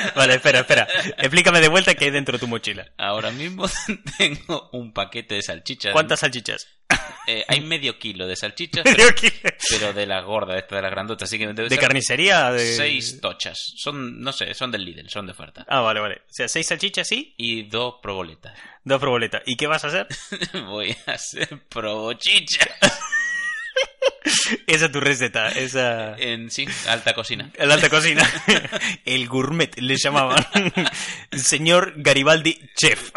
Vale, espera, espera. Explícame de vuelta qué hay dentro de tu mochila. Ahora mismo tengo un paquete de salchichas. ¿Cuántas salchichas? Eh, hay medio kilo de salchichas, Medio pero, kilo. pero de las gordas, esta de las grandotas, así que debe ¿De ser carnicería? De... seis tochas. Son, no sé, son del Lidl, son de oferta. Ah, vale, vale. O sea, seis salchichas, sí, Y dos proboletas. dos proboletas. ¿Y qué vas a hacer? Voy a hacer probochicha Esa es tu receta, esa... en sí, alta cocina. La alta cocina. El gourmet, le llamaban. Señor Garibaldi Chef.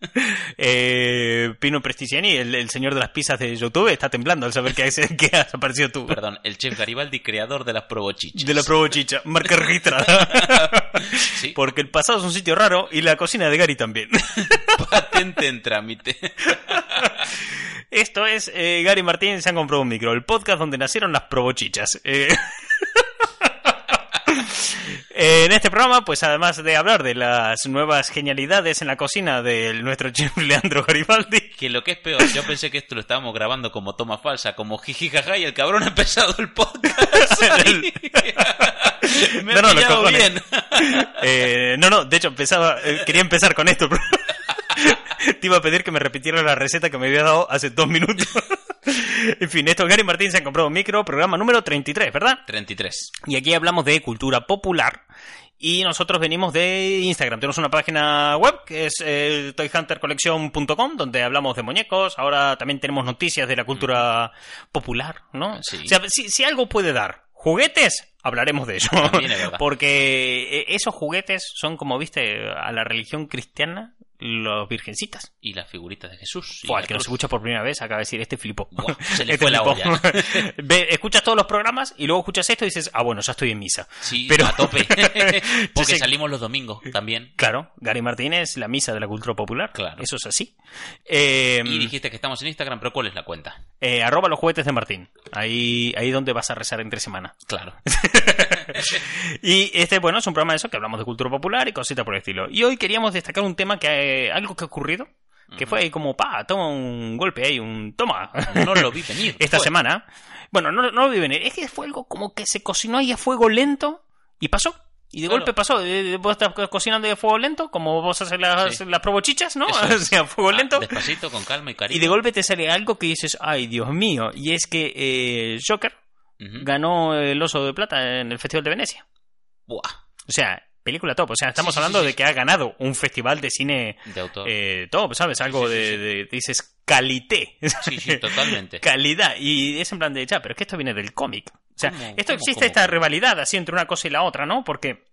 Eh, Pino Prestigiani, el, el señor de las pizzas de YouTube, está temblando al saber que, has- que has aparecido tú. Perdón, el chef Garibaldi, creador de las probochichas. De la Probo Chicha, marca registrada. Sí. Porque el pasado es un sitio raro y la cocina de Gary también. Patente en trámite. Esto es eh, Gary Martín se han comprado un micro, el podcast donde nacieron las probochichas. Eh, En este programa, pues además de hablar de las nuevas genialidades en la cocina de nuestro chef Leandro Garibaldi, Que lo que es peor, yo pensé que esto lo estábamos grabando como toma falsa, como jijijaja, y el cabrón ha empezado el podcast. Me No, no, los bien. Eh, no, no, de hecho empezaba, eh, quería empezar con esto. Te iba a pedir que me repitieras la receta que me había dado hace dos minutos. en fin, esto es Gary Martín se han comprado un micro, programa número 33, ¿verdad? 33. Y aquí hablamos de cultura popular. Y nosotros venimos de Instagram. Tenemos una página web que es eh, toyhuntercollection.com donde hablamos de muñecos. Ahora también tenemos noticias de la cultura popular, ¿no? Sí. O sea, si, si algo puede dar juguetes, hablaremos de ello. También es verdad. Porque eh, esos juguetes son como, viste, a la religión cristiana, los virgencitas. Y las figuritas de Jesús. al que nos escucha por primera vez acaba de decir, este flipo. Buah, se le fue la olla. Ve, escuchas todos los programas y luego escuchas esto y dices, ah, bueno, ya estoy en misa. Sí, Pero- a tope. Porque Sí. salimos los domingos también. Claro, Gary Martínez, la misa de la cultura popular. Claro. Eso es así. Eh, Y dijiste que estamos en Instagram, pero ¿cuál es la cuenta? eh, arroba los juguetes de Martín. Ahí, ahí donde vas a rezar entre semana. Claro. Y este, bueno, es un programa de eso que hablamos de cultura popular y cositas por el estilo. Y hoy queríamos destacar un tema que, eh, algo que ha ocurrido, que fue ahí como, pa, toma un golpe ahí, un toma. No lo vi venir. Esta Fue. semana. Bueno, no, no lo vi venir. Es que fue algo como que se cocinó ahí a fuego lento y pasó. Y de Claro. golpe pasó. Eh, Vos estás co- cocinando a fuego lento, como vos haces las, Sí. las probochichas, ¿no? O sea, fuego Ah, lento. despacito, con calma y cariño. Y de golpe te sale algo que dices, ay, Dios mío. Y es que eh, Joker Ganó el Oso de Plata en el Festival de Venecia. Buah, O sea, película top. O sea, estamos Sí, hablando sí, de que ha ganado un festival de cine de autor. eh, top, ¿sabes? Algo de, de- dices, calité. Sí, sí, totalmente. Calidad. Y es en plan de, ya, pero es que esto viene del cómic. O sea, ¿Cómo? esto ¿Cómo, existe cómo, esta rivalidad así entre una cosa y la otra, ¿no? Porque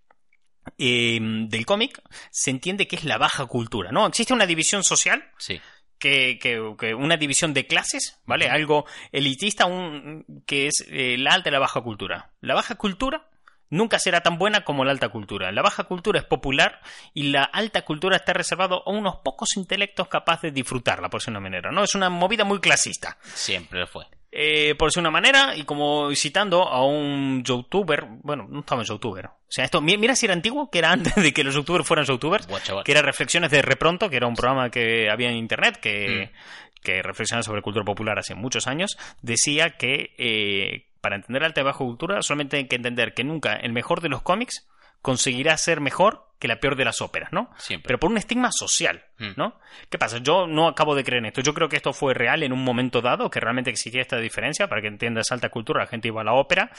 eh, del cómic se entiende que es la baja cultura, ¿no? Existe una división social Sí. Que, que- que una división de clases, ¿vale? Algo elitista un, que es eh, la alta y la baja cultura. La baja cultura nunca será tan buena como la alta cultura. La baja cultura es popular y la alta cultura está reservado a unos pocos intelectos capaces de disfrutarla, por decir una manera, ¿no? Es una movida muy clasista. Siempre lo fue. Eh, por decir una manera, y como citando a un youtuber, bueno, no estaba en youtuber. O sea, esto, mi- mira si era antiguo, que era antes de que los youtubers fueran youtubers, que era Reflexiones de Repronto, que era un programa que había en internet, que, Mm. que reflexionaba sobre cultura popular hace muchos años, decía que eh, para entender alta y baja cultura solamente hay que entender que nunca el mejor de los cómics conseguirá ser mejor que la peor de las óperas, ¿no? Siempre. Pero por un estigma social, Mm. ¿no? ¿Qué pasa? Yo no acabo de creer en esto. Yo creo que esto fue real en un momento dado, que realmente existía esta diferencia. Para que entiendas alta cultura, la gente iba a la ópera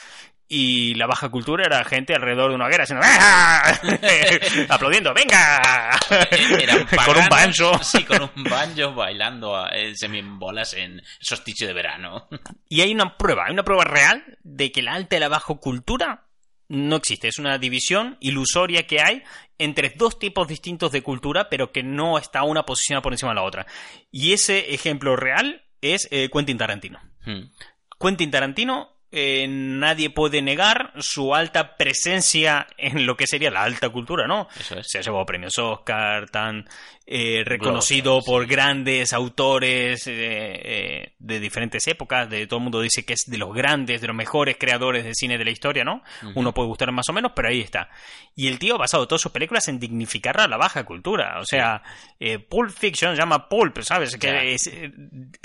y la baja cultura era gente alrededor de una hoguera haciendo ¡Ah! aplaudiendo, ¡venga! Eran con un banjo. Sí, con un banjo bailando a, eh, semibolas en solsticio de verano. Y hay una prueba, hay una prueba real de que la alta y la baja cultura no existe. Es una división ilusoria que hay entre dos tipos distintos de cultura, pero que no está una posicionada por encima de la otra. Y ese ejemplo real es eh, Quentin Tarantino. Hmm. Quentin Tarantino, eh, nadie puede negar su alta presencia en lo que sería la alta cultura, ¿no? Eso es. Se ha llevado premios Oscar, tan eh, reconocido por grandes autores eh, eh, de diferentes épocas. De todo el mundo dice que es de los grandes, de los mejores creadores de cine de la historia, ¿no? Uno puede gustar más o menos, pero ahí está. Y el tío ha basado todas sus películas en dignificar a la baja cultura. O sea, eh, Pulp Fiction se llama Pulp, ¿sabes? Que es-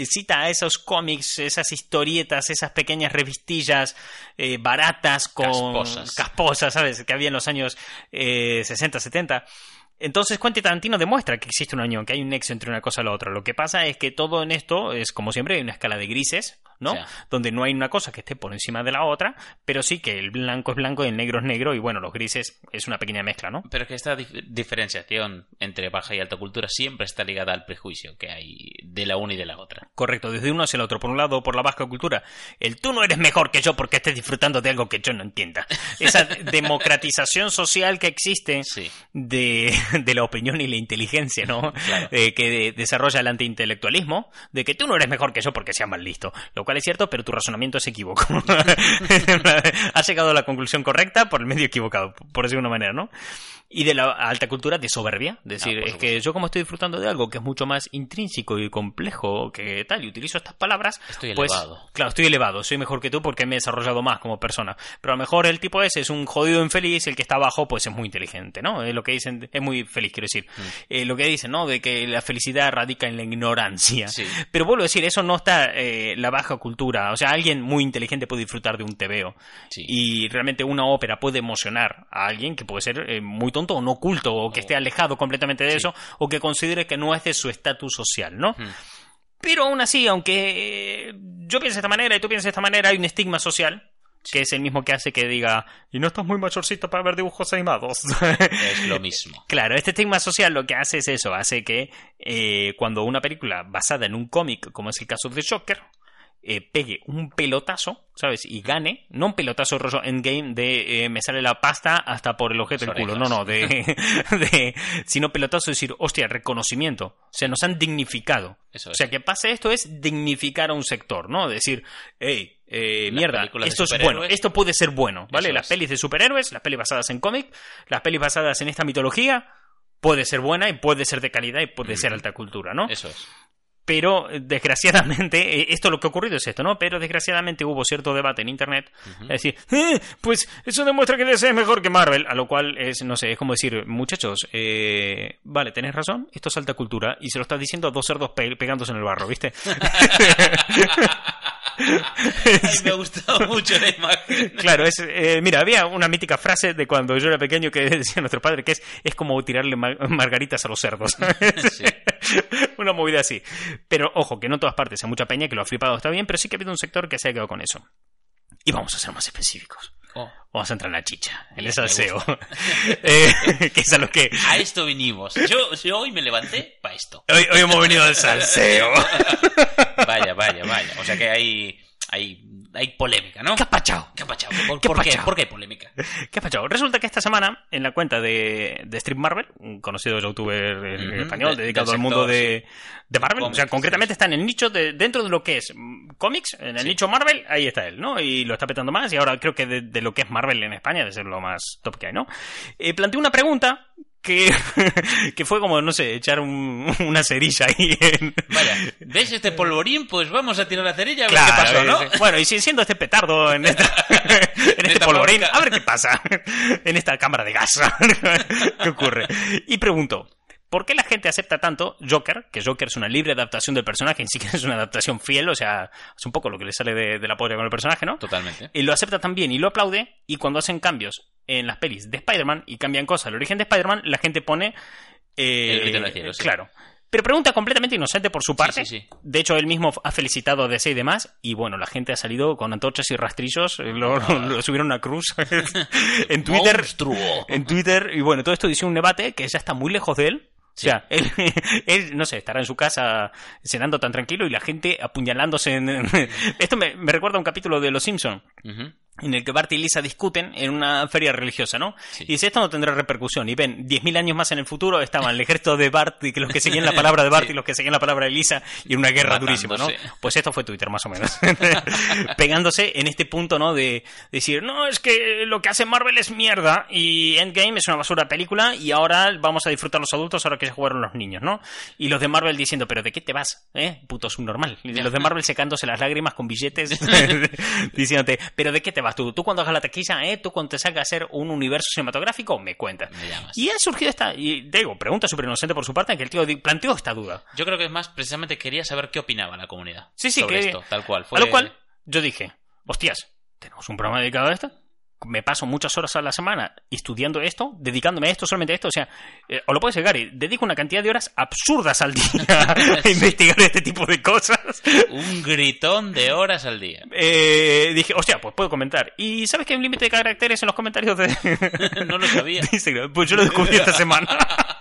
cita a esos cómics, esas historietas, esas pequeñas revistillas eh, baratas con Casposas. casposas, ¿sabes? Que había en los años eh, 60, 70. Entonces Quentin Tarantino demuestra que existe una unión, que hay un nexo entre una cosa y la otra. Lo que pasa es que todo en esto es, como siempre, hay una escala de grises, ¿no? O sea. Donde no hay una cosa que esté por encima de la otra, pero sí que el blanco es blanco y el negro es negro y bueno, los grises es una pequeña mezcla, ¿no? Pero es que esta dif- diferenciación entre baja y alta cultura siempre está ligada al prejuicio que hay de la una y de la otra. Correcto, desde uno hacia el otro. Por un lado, por la baja cultura, el tú no eres mejor que yo porque estés disfrutando de algo que yo no entienda. Esa democratización social que existe Sí. de, de la opinión y la inteligencia, ¿no? Claro. Eh, que de- desarrolla el antiintelectualismo, de que tú no eres mejor que yo porque seas más listo. Lo cual es cierto, pero tu razonamiento es equívoco. Has llegado a la conclusión correcta por el medio equivocado, por decirlo de una manera, ¿no? Y de la alta cultura de soberbia. Es decir, Ah, es que yo como estoy disfrutando de algo que es mucho más intrínseco y complejo que tal, y utilizo estas palabras, Estoy pues, elevado. claro, estoy elevado, soy mejor que tú porque me he desarrollado más como persona. Pero a lo mejor el tipo ese es un jodido infeliz, el que está abajo pues es muy inteligente, ¿no? Es lo que dicen, es muy feliz, quiero decir. Mm. Eh, lo que dicen, ¿no? De que la felicidad radica en la ignorancia. Sí. Pero vuelvo a decir, eso no está eh, la baja cultura. O sea, alguien muy inteligente puede disfrutar de un. Sí. Y realmente una ópera puede emocionar a alguien que puede ser eh, muy tonto o no culto o que esté alejado completamente de Sí. eso o que considere que no es de su estatus social, ¿no? Hmm. Pero aún así, aunque yo piense de esta manera y tú pienses de esta manera, hay un estigma social que es el mismo que hace que diga, y no estás muy mayorcito para ver dibujos animados. Es lo mismo. Claro, este estigma social lo que hace es eso, hace que eh, cuando una película basada en un cómic, como es el caso de Joker, eh, pegue un pelotazo, ¿sabes? Y gane, no un pelotazo rollo endgame de eh, me sale la pasta hasta por el objeto del culo, no, no, de, de- sino pelotazo de decir, hostia, reconocimiento, o sea, nos han dignificado. Eso O sea, que pase esto es dignificar a un sector, ¿no? Decir, hey, eh, mierda, esto es bueno, esto puede ser bueno, ¿vale? Eso Las es. pelis de superhéroes, las pelis basadas en cómic, las pelis basadas en esta mitología, puede ser buena y puede ser de calidad y puede ser Ujú. alta cultura, ¿no? Eso es. Pero, eh, desgraciadamente, eh, esto lo que ha ocurrido es esto, ¿no? Pero desgraciadamente hubo cierto debate en internet. Es decir, "Eh, pues eso demuestra que DC es mejor que Marvel. A lo cual es, no sé, es como decir, muchachos, eh, vale, tenés razón, esto es alta cultura. Y se lo estás diciendo a dos cerdos pe- pegándose en el barro, ¿viste? Ay, me ha gustado mucho la imagen. Claro, es, eh, mira, había una mítica frase de cuando yo era pequeño que decía nuestro padre que es, es como tirarle ma- margaritas a los cerdos. Sí. una movida así. Pero ojo, que no en todas partes, hay mucha peña que lo ha flipado, está bien, pero sí que ha habido un sector que se ha quedado con eso. Y vamos a ser más específicos. Oh, Vamos a entrar en la chicha, en me aseo. Eh, que es a lo que a esto vinimos. Yo, yo hoy me levanté para esto. hoy, hoy hemos venido al salseo. Vaya, vaya, vaya. O sea que hay, hay, hay polémica, ¿no? ¿Qué ha pachado? ¿Qué ha pachado? ¿Por, ¿Qué por qué? pachao? ¿Por qué hay polémica? ¿Qué ha pasado? Resulta que esta semana, en la cuenta de, de Strip Marvel, un conocido youtuber español de- dedicado al mundo de, de Marvel, o sea, concretamente sí. está en el nicho de, dentro de lo que es mm, cómics, en el Sí. nicho Marvel, ahí está él, ¿no? Y lo está petando más, y ahora creo que de, de lo que es Marvel en España, debe ser lo más top que hay, ¿no? Eh, planteó una pregunta que, que fue como, no sé, echar un- una cerilla ahí en... Vaya, ¿ves este polvorín? Pues vamos a tirar la cerilla a ver Claro, qué pasó, ¿no? sí. Bueno, y si- siendo este petardo en, esta, en este polvorín, a ver qué pasa en esta cámara de gas. ¿Qué ocurre? Y pregunto, ¿por qué la gente acepta tanto Joker? Que Joker es una libre adaptación del personaje, ni siquiera es una adaptación fiel, o sea, es un poco lo que le sale de, de la polla con el personaje, ¿no? Totalmente. Y lo acepta también y lo aplaude, y cuando hacen cambios en las pelis de Spider-Man y cambian cosas al origen de Spider-Man, la gente pone... eh, El grito en el cielo, sí. Claro. Pero pregunta completamente inocente por su parte. Sí, sí, sí. De hecho, él mismo ha felicitado a DC y demás. Y bueno, la gente ha salido con antorchas y rastrillos. eh, Lo, lo- lo subieron a cruz en Twitter. Monstruo. En Twitter. Y bueno, todo esto dice un debate que ya está muy lejos de él. Sí. O sea, él, él, no sé, estará en su casa cenando tan tranquilo y la gente apuñalándose en... Esto me, me recuerda a un capítulo de Los Simpson. En el que Bart y Lisa discuten en una feria religiosa, ¿no? Sí. Y dice, esto no tendrá repercusión. Y ven, 10.000 años más en el futuro estaban el ejército de Bart y que los que seguían la palabra de Bart Sí. y los que seguían la palabra de Lisa y en una guerra durísima, ¿no? Pues esto fue Twitter, más o menos. Pegándose en este punto, ¿no? De decir, no, es que lo que hace Marvel es mierda y Endgame es una basura película y ahora vamos a disfrutar los adultos ahora que se jugaron los niños, ¿no? Y los de Marvel diciendo, pero ¿de qué te vas? ¿Eh? Puto subnormal. Y los de Marvel secándose las lágrimas con billetes diciéndote, pero ¿de qué te vas tú? Tú cuando hagas la taquilla, ¿eh? Tú cuando te salga a hacer un universo cinematográfico, me cuentas. Me llamas. Y ha surgido esta, y digo, pregunta súper inocente por su parte, en que el tío planteó esta duda. Yo creo que es más, precisamente quería saber qué opinaba la comunidad. Sí, sí, sobre que- esto, tal cual. A Fue- lo cual yo dije, hostias, tenemos un programa dedicado a esto. Me paso muchas horas a la semana estudiando esto, dedicándome a esto, solamente a esto. O sea, eh, o lo puedes llegar y dedico una cantidad de horas absurdas al día a investigar este tipo de cosas. Un gritón de horas al día. Eh, dije, hostia, pues puedo comentar. ¿Y sabes que hay un límite de caracteres en los comentarios de no lo sabía. Instagram? Pues yo lo descubrí esta semana.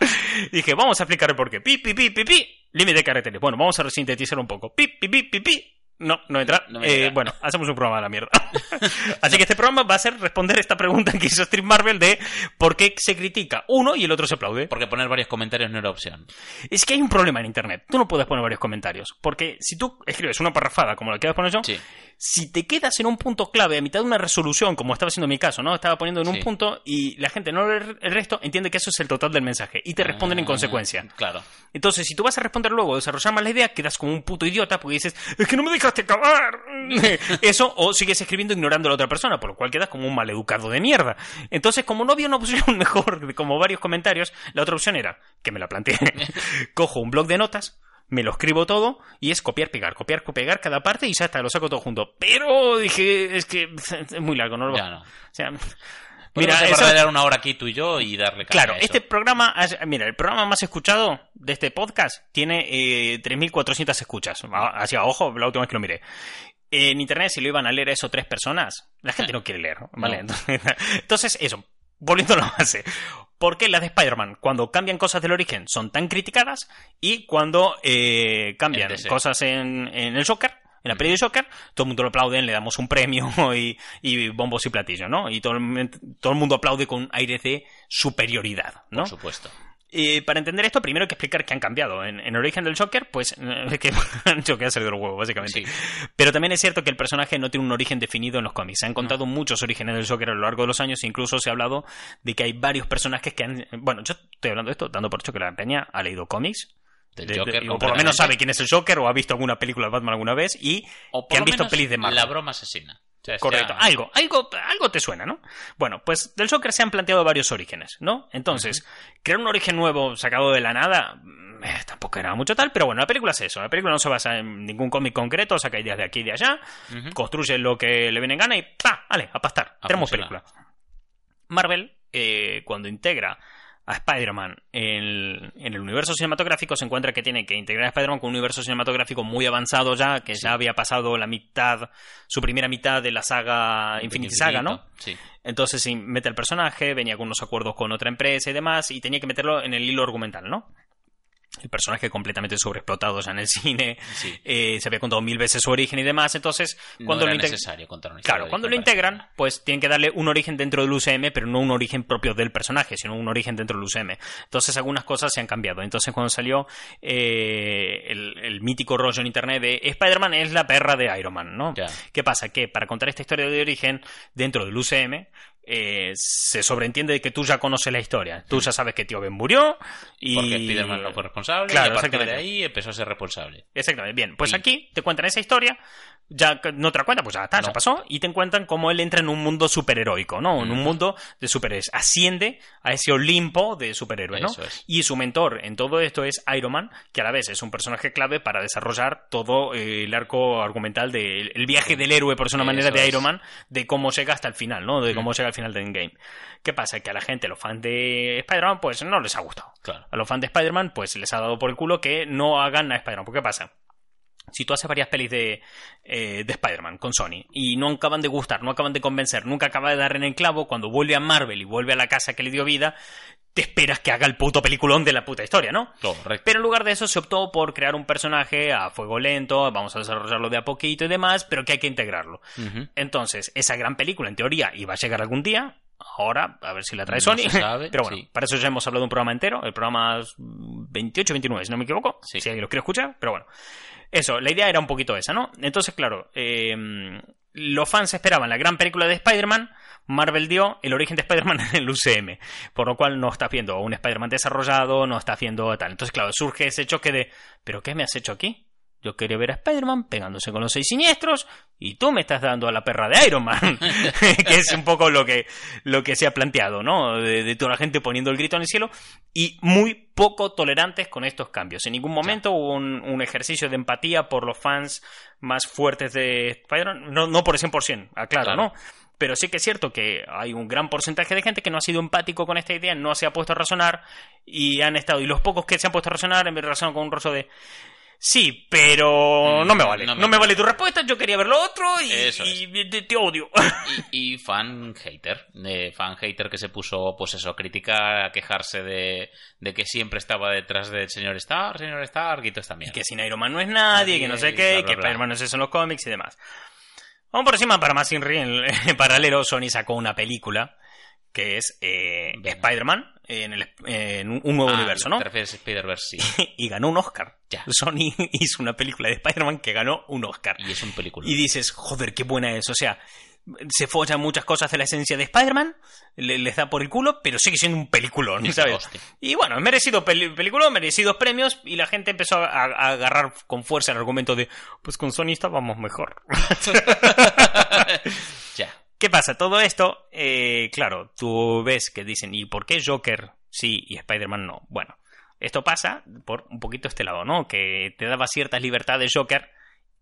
dije, vamos a explicar el por qué. Pi, pi, pi, pi, pi. Límite de caracteres. Bueno, vamos a sintetizar un poco. Pi, pi, pi, pi, pi. No, no entra. No me Eh, bueno, hacemos un programa de la mierda. Así que este programa va a ser responder esta pregunta que hizo Street Marvel de por qué se critica uno y el otro se aplaude. Porque poner varios comentarios no era opción. Es que hay un problema en internet. Tú no puedes poner varios comentarios. Porque si tú escribes una parrafada como la que voy a poner yo, Sí. Si te quedas en un punto clave a mitad de una resolución, como estaba haciendo en mi caso, ¿no? Estaba poniendo en un Sí. punto y la gente no lee el resto, entiende que eso es el total del mensaje y te responden en Ah, consecuencia. Claro. Entonces, si tú vas a responder luego, desarrollar más la idea, quedas como un puto idiota porque dices, es que no me dejaste acabar. Eso, o sigues escribiendo ignorando a la otra persona, por lo cual quedas como un maleducado de mierda. Entonces, como no había una opción mejor, como varios comentarios, la otra opción era, que me la planteé, cojo un blog de notas, me lo escribo todo y es copiar, pegar, copiar, pegar cada parte y ya está, lo saco todo junto. Pero dije, es que es muy largo, no lo Ya no. O sea, mira, dar una hora aquí tú y yo y darle Claro, a eso. este programa, mira, el programa más escuchado de este podcast tiene eh, 3.400 escuchas. A- Así a ojo, la última vez que lo miré. En internet, si lo iban a leer a eso tres personas, la gente no quiere leer, ¿vale? No. Entonces, eso, volviendo a la base. ¿Por qué las de Spider-Man, cuando cambian cosas del origen, son tan criticadas? Y cuando eh, cambian En cosas en, en el Joker, en la peli de Joker, todo el mundo lo aplauden, le damos un premio y, y bombos y platillos, ¿no? Y todo el, todo el mundo aplaude con aires de superioridad, ¿no? Por supuesto. Y para entender esto, primero hay que explicar qué han cambiado. En, en origen del Joker, pues es que Joker ha salido de los huevos, básicamente. Sí. Pero también es cierto que el personaje no tiene un origen definido en los cómics. Se han contado muchos orígenes del Joker a lo largo de los años. Incluso se ha hablado de que hay varios personajes que han. Bueno, yo estoy hablando de esto dando por hecho que la peña ha leído cómics. Del de- de- Joker, o por lo menos sabe quién es el Joker o ha visto alguna película de Batman alguna vez y O que han visto pelis de Marvel. La broma asesina. Correcto, ya- algo, algo, algo te suena, ¿no? Bueno, pues del Joker se han planteado varios orígenes, ¿no? Entonces, crear un origen nuevo sacado de la nada mm, eh, tampoco era mucho tal, pero bueno, la película es eso. La película no se basa en ningún cómic concreto, saca ideas de aquí y de allá, construye lo que le viene en gana y ¡pa! Vale, a pastar. A Tenemos funcionar. película. Marvel, eh, cuando integra a Spider-Man en, en el universo cinematográfico, se encuentra que tiene que integrar a Spider-Man con un universo cinematográfico muy avanzado ya, que ya había pasado la mitad, su primera mitad de la saga Infinity Saga, ¿no? Sí. Entonces sí, mete el personaje, venía con unos acuerdos con otra empresa y demás, y tenía que meterlo en el hilo argumental, ¿no? El personaje completamente sobreexplotado ya en el cine, Sí. eh, se había contado mil veces su origen y demás, entonces cuando no lo era necesario contar una Claro, cuando lo integran, pues tienen que darle un origen dentro del UCM, pero no un origen propio del personaje, sino un origen dentro del UCM. Entonces algunas cosas se han cambiado. Entonces cuando salió eh, el, el mítico rollo en internet de Spider-Man es la perra de Iron Man, ¿no? Ya. ¿Qué pasa? Que para contar esta historia de origen dentro del UCM, eh, se sobreentiende de que tú ya conoces la historia. Tú ya sabes que tío Ben murió y... Porque Spider-Man no fue responsable Claro, y a partir de exactamente. ahí empezó a ser responsable. Exactamente, bien. Pues Y- aquí te cuentan esa historia, ya no te la cuentan, pues ya está, No. pasó, y te cuentan cómo él entra en un mundo superheroico, ¿no? En un mundo de superhéroes. Asciende a ese Olimpo de superhéroes, ¿no? Es. Y su mentor en todo esto es Iron Man, que a la vez es un personaje clave para desarrollar todo eh, el arco argumental del el viaje del héroe, por una manera, Eso de. Iron Man, de cómo llega hasta el final, ¿no? De Mm. cómo llega al final de Endgame. ¿Qué pasa? Que a la gente, los fans de Spider-Man, pues no les ha gustado. Claro. A los fans de Spider-Man, pues les ha dado por el culo que no hagan a Spider-Man. ¿Por qué pasa? Si tú haces varias pelis de, eh, de Spider-Man con Sony y no acaban de gustar, no acaban de convencer, nunca acaba de dar en el clavo, cuando vuelve a Marvel y vuelve a la casa que le dio vida, te esperas que haga el puto peliculón de la puta historia, ¿no? Correcto. Pero en lugar de eso se optó por crear un personaje a fuego lento, vamos a desarrollarlo de a poquito y demás, pero que hay que integrarlo. Entonces, esa gran película, en teoría, iba a llegar algún día. Ahora, a ver si la trae No Sony. sabe, Pero bueno, sí. para eso ya hemos hablado de un programa entero. El programa 28-29, si no me equivoco. Sí. Si alguien lo quiere escuchar. Pero bueno. Eso, la idea era un poquito esa, ¿no? Entonces, claro, eh, los fans esperaban la gran película de Spider-Man. Marvel dio el origen de Spider-Man en el UCM. Por lo cual no está viendo un Spider-Man desarrollado, no está haciendo tal. Entonces, claro, surge ese choque de, ¿pero qué me has hecho aquí? Yo quería ver a Spider-Man pegándose con los seis siniestros y tú me estás dando a la perra de Iron Man, que es un poco lo que, lo que se ha planteado, ¿no? De, de toda la gente poniendo el grito en el cielo y muy poco tolerantes con estos cambios. En ningún momento hubo un, un ejercicio de empatía por los fans más fuertes de Spider-Man, no, no por el 100%, aclaro, Claro. ¿no? Pero sí que es cierto que hay un gran porcentaje de gente que no ha sido empático con esta idea, no se ha puesto a razonar y han estado. Y los pocos que se han puesto a razonar, en vez de razonar con un rostro de. Sí, pero Mm, no me vale. no No me vale tu respuesta, yo quería ver lo otro y, Eso es. y te, te odio. Y, y fan hater, fan hater que se puso, pues eso, a criticar, a quejarse de, de que siempre estaba detrás del señor Stark, señor Stark y toda esta Y que sin Iron Man no es nadie, que no sé qué, bla, bla, que. Spider-Man no es eso en los cómics y demás. Vamos por encima, para más Inri, en, en paralelo, Sony sacó una película que es eh. Spider-Man en, el- en un nuevo Ah, universo, ¿no? Te refieres a Spider-Verse, sí. y ganó un Oscar. Ya. Sony hizo una película de Spider-Man que ganó un Oscar. Y es un película. Y dices, joder, qué buena es. O sea, se follan muchas cosas de la esencia de Spider-Man, le- les da por el culo, pero sigue siendo un peliculón, ¿sabes? Y bueno, merecido peli peliculón, merecidos premios, y la gente empezó a, a agarrar con fuerza el argumento de, pues con Sony estábamos mejor. ¿Qué pasa? Todo esto, eh, claro, tú ves que dicen, ¿y por qué Joker sí y Spider-Man no? Bueno, esto pasa por un poquito este lado, ¿no? Que te daba ciertas libertades Joker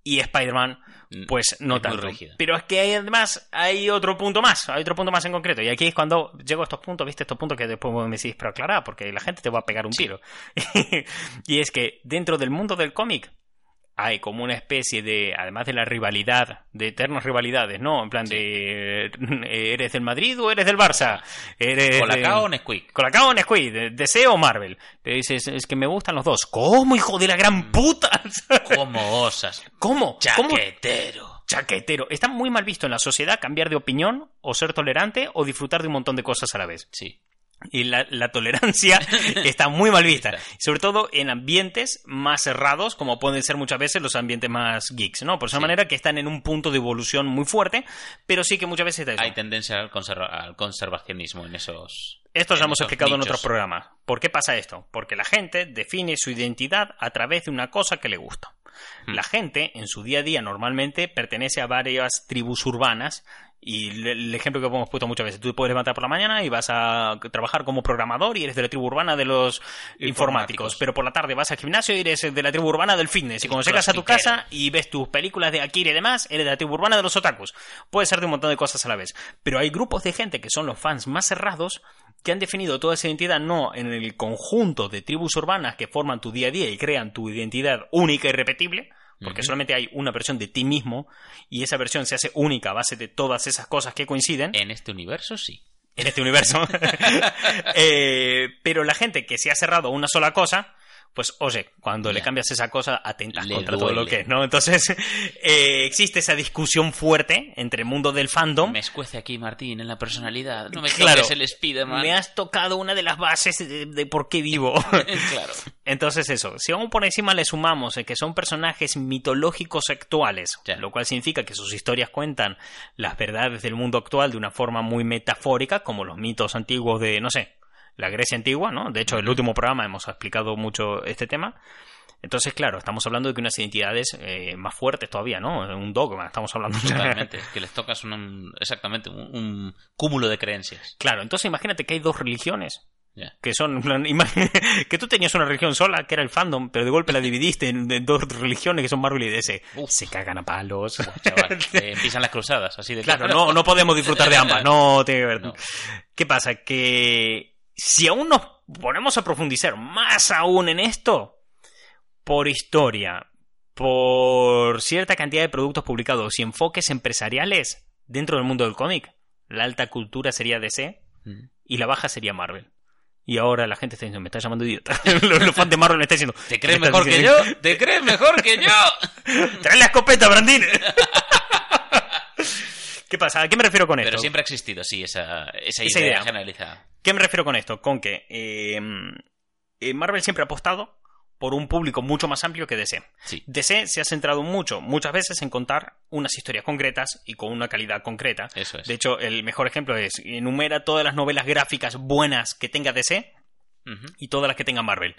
y Spider-Man, pues no Es tanto. Pero es que hay, además hay otro punto más, hay otro punto más en concreto. Y aquí es cuando llego a estos puntos, ¿viste? Estos puntos que después me decís, pero aclarar, porque la gente te va a pegar un tiro. y es que dentro del mundo del cómic hay como una especie de, además de la rivalidad, de eternas rivalidades, ¿no? En plan de, eh, ¿eres del Madrid o eres del Barça? ¿Eres Colacao o. Nesquik. Colacao o Nesquik, de- DC o Marvel. Te dices, es que me gustan los dos. ¿Cómo, hijo de la gran puta? ¿Cómo osas? ¿Cómo? ¿Cómo? Chaquetero. Chaquetero. Está muy mal visto en la sociedad cambiar de opinión o ser tolerante o disfrutar de un montón de cosas a la vez. Sí. Y la, la tolerancia está muy mal vista. Sobre todo en ambientes más cerrados, como pueden ser muchas veces los ambientes más geeks, ¿no? Por esa Sí. manera que están en un punto de evolución muy fuerte, pero sí que muchas veces está eso. Hay tendencia al, conserva- al conservacionismo en esos. Esto ya hemos explicado en otros programas. ¿Por qué pasa esto? Porque la gente define su identidad a través de una cosa que le gusta. Hmm. La gente, en su día a día, normalmente pertenece a varias tribus urbanas. Y el ejemplo que hemos puesto muchas veces, tú te puedes levantar por la mañana y vas a trabajar como programador y eres de la tribu urbana de los informáticos, Informáticos. pero por la tarde vas al gimnasio y eres de la tribu urbana del fitness. Y cuando llegas a tu casa y ves tus películas de Akira y demás, eres de la tribu urbana de los otakus. Puede ser de un montón de cosas a la vez. Pero hay grupos de gente que son los fans más cerrados que han definido toda esa identidad no en el conjunto de tribus urbanas que forman tu día a día y crean tu identidad única y repetible, porque solamente hay una versión de ti mismo y esa versión se hace única a base de todas esas cosas que coinciden En este universo, sí. en este universo. Eh, pero la gente que se ha cerrado a una sola cosa, pues oye, cuando le cambias esa cosa, atentas Le contra todo lo que es, ¿no? Entonces, eh, existe esa discusión fuerte entre el mundo del fandom. Me escuece aquí, Martín, en la personalidad. No me Claro. el Spiderman. Me has tocado una de las bases de, de por qué vivo. claro. Entonces eso, si aún por encima le sumamos eh, que son personajes mitológicos actuales, lo cual significa que sus historias cuentan las verdades del mundo actual de una forma muy metafórica, como los mitos antiguos de, no sé, la Grecia antigua, ¿no? De hecho, en el último programa hemos explicado mucho este tema. Entonces, claro, estamos hablando de que unas identidades eh, más fuertes todavía, ¿no? Un dogma, estamos hablando. Totalmente. que les tocas un, exactamente un, un cúmulo de creencias. Claro, entonces imagínate que hay dos religiones Ya. que son que tú tenías una religión sola que era el fandom pero de golpe la dividiste en, en dos religiones que son Marvel y DC Uf. se cagan a palos Chaval, eh, empiezan las cruzadas, así de claro no, no podemos disfrutar de ambas no tiene que ver No. qué pasa que si aún nos ponemos a profundizar más aún en esto por historia por cierta cantidad de productos publicados y enfoques empresariales dentro del mundo del cómic la alta cultura sería DC Mm. y la baja sería Marvel. Y ahora la gente está diciendo, me está llamando idiota. los, los fans de Marvel me están diciendo, ¿Te crees ¿qué estás mejor que yo? ¿Te crees mejor que yo? ¡Trae la escopeta, Brandín! ¿Qué pasa? ¿A qué me refiero con esto? Pero siempre ha existido, sí, esa, esa, Esa idea, idea. generalizada. ¿Qué me refiero con esto? Con que eh, eh, Marvel siempre ha apostado por un público mucho más amplio que DC. Sí. DC se ha centrado mucho, muchas veces, en contar unas historias concretas y con una calidad concreta. Eso es. De hecho, el mejor ejemplo es, enumera todas las novelas gráficas buenas que tenga DC Y todas las que tenga Marvel.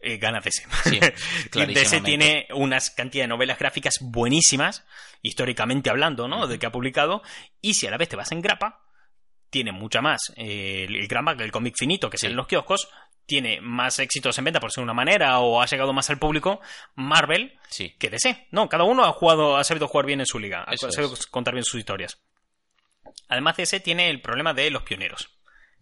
Eh, gana DC. Sí, tiene unas cantidad de novelas gráficas buenísimas, históricamente hablando, ¿no? De que ha publicado. Y si a la vez te vas en grapa, tiene mucha más. Eh, el, el grapa, el cómic finito que Sí. sale en los kioscos, tiene más éxitos en venta, por ser una manera, o ha llegado más al público. Marvel Sí. que DC. No, cada uno ha jugado, ha sabido jugar bien en su liga, ha sabido es. contar bien sus historias. Además, DC tiene el problema de los pioneros.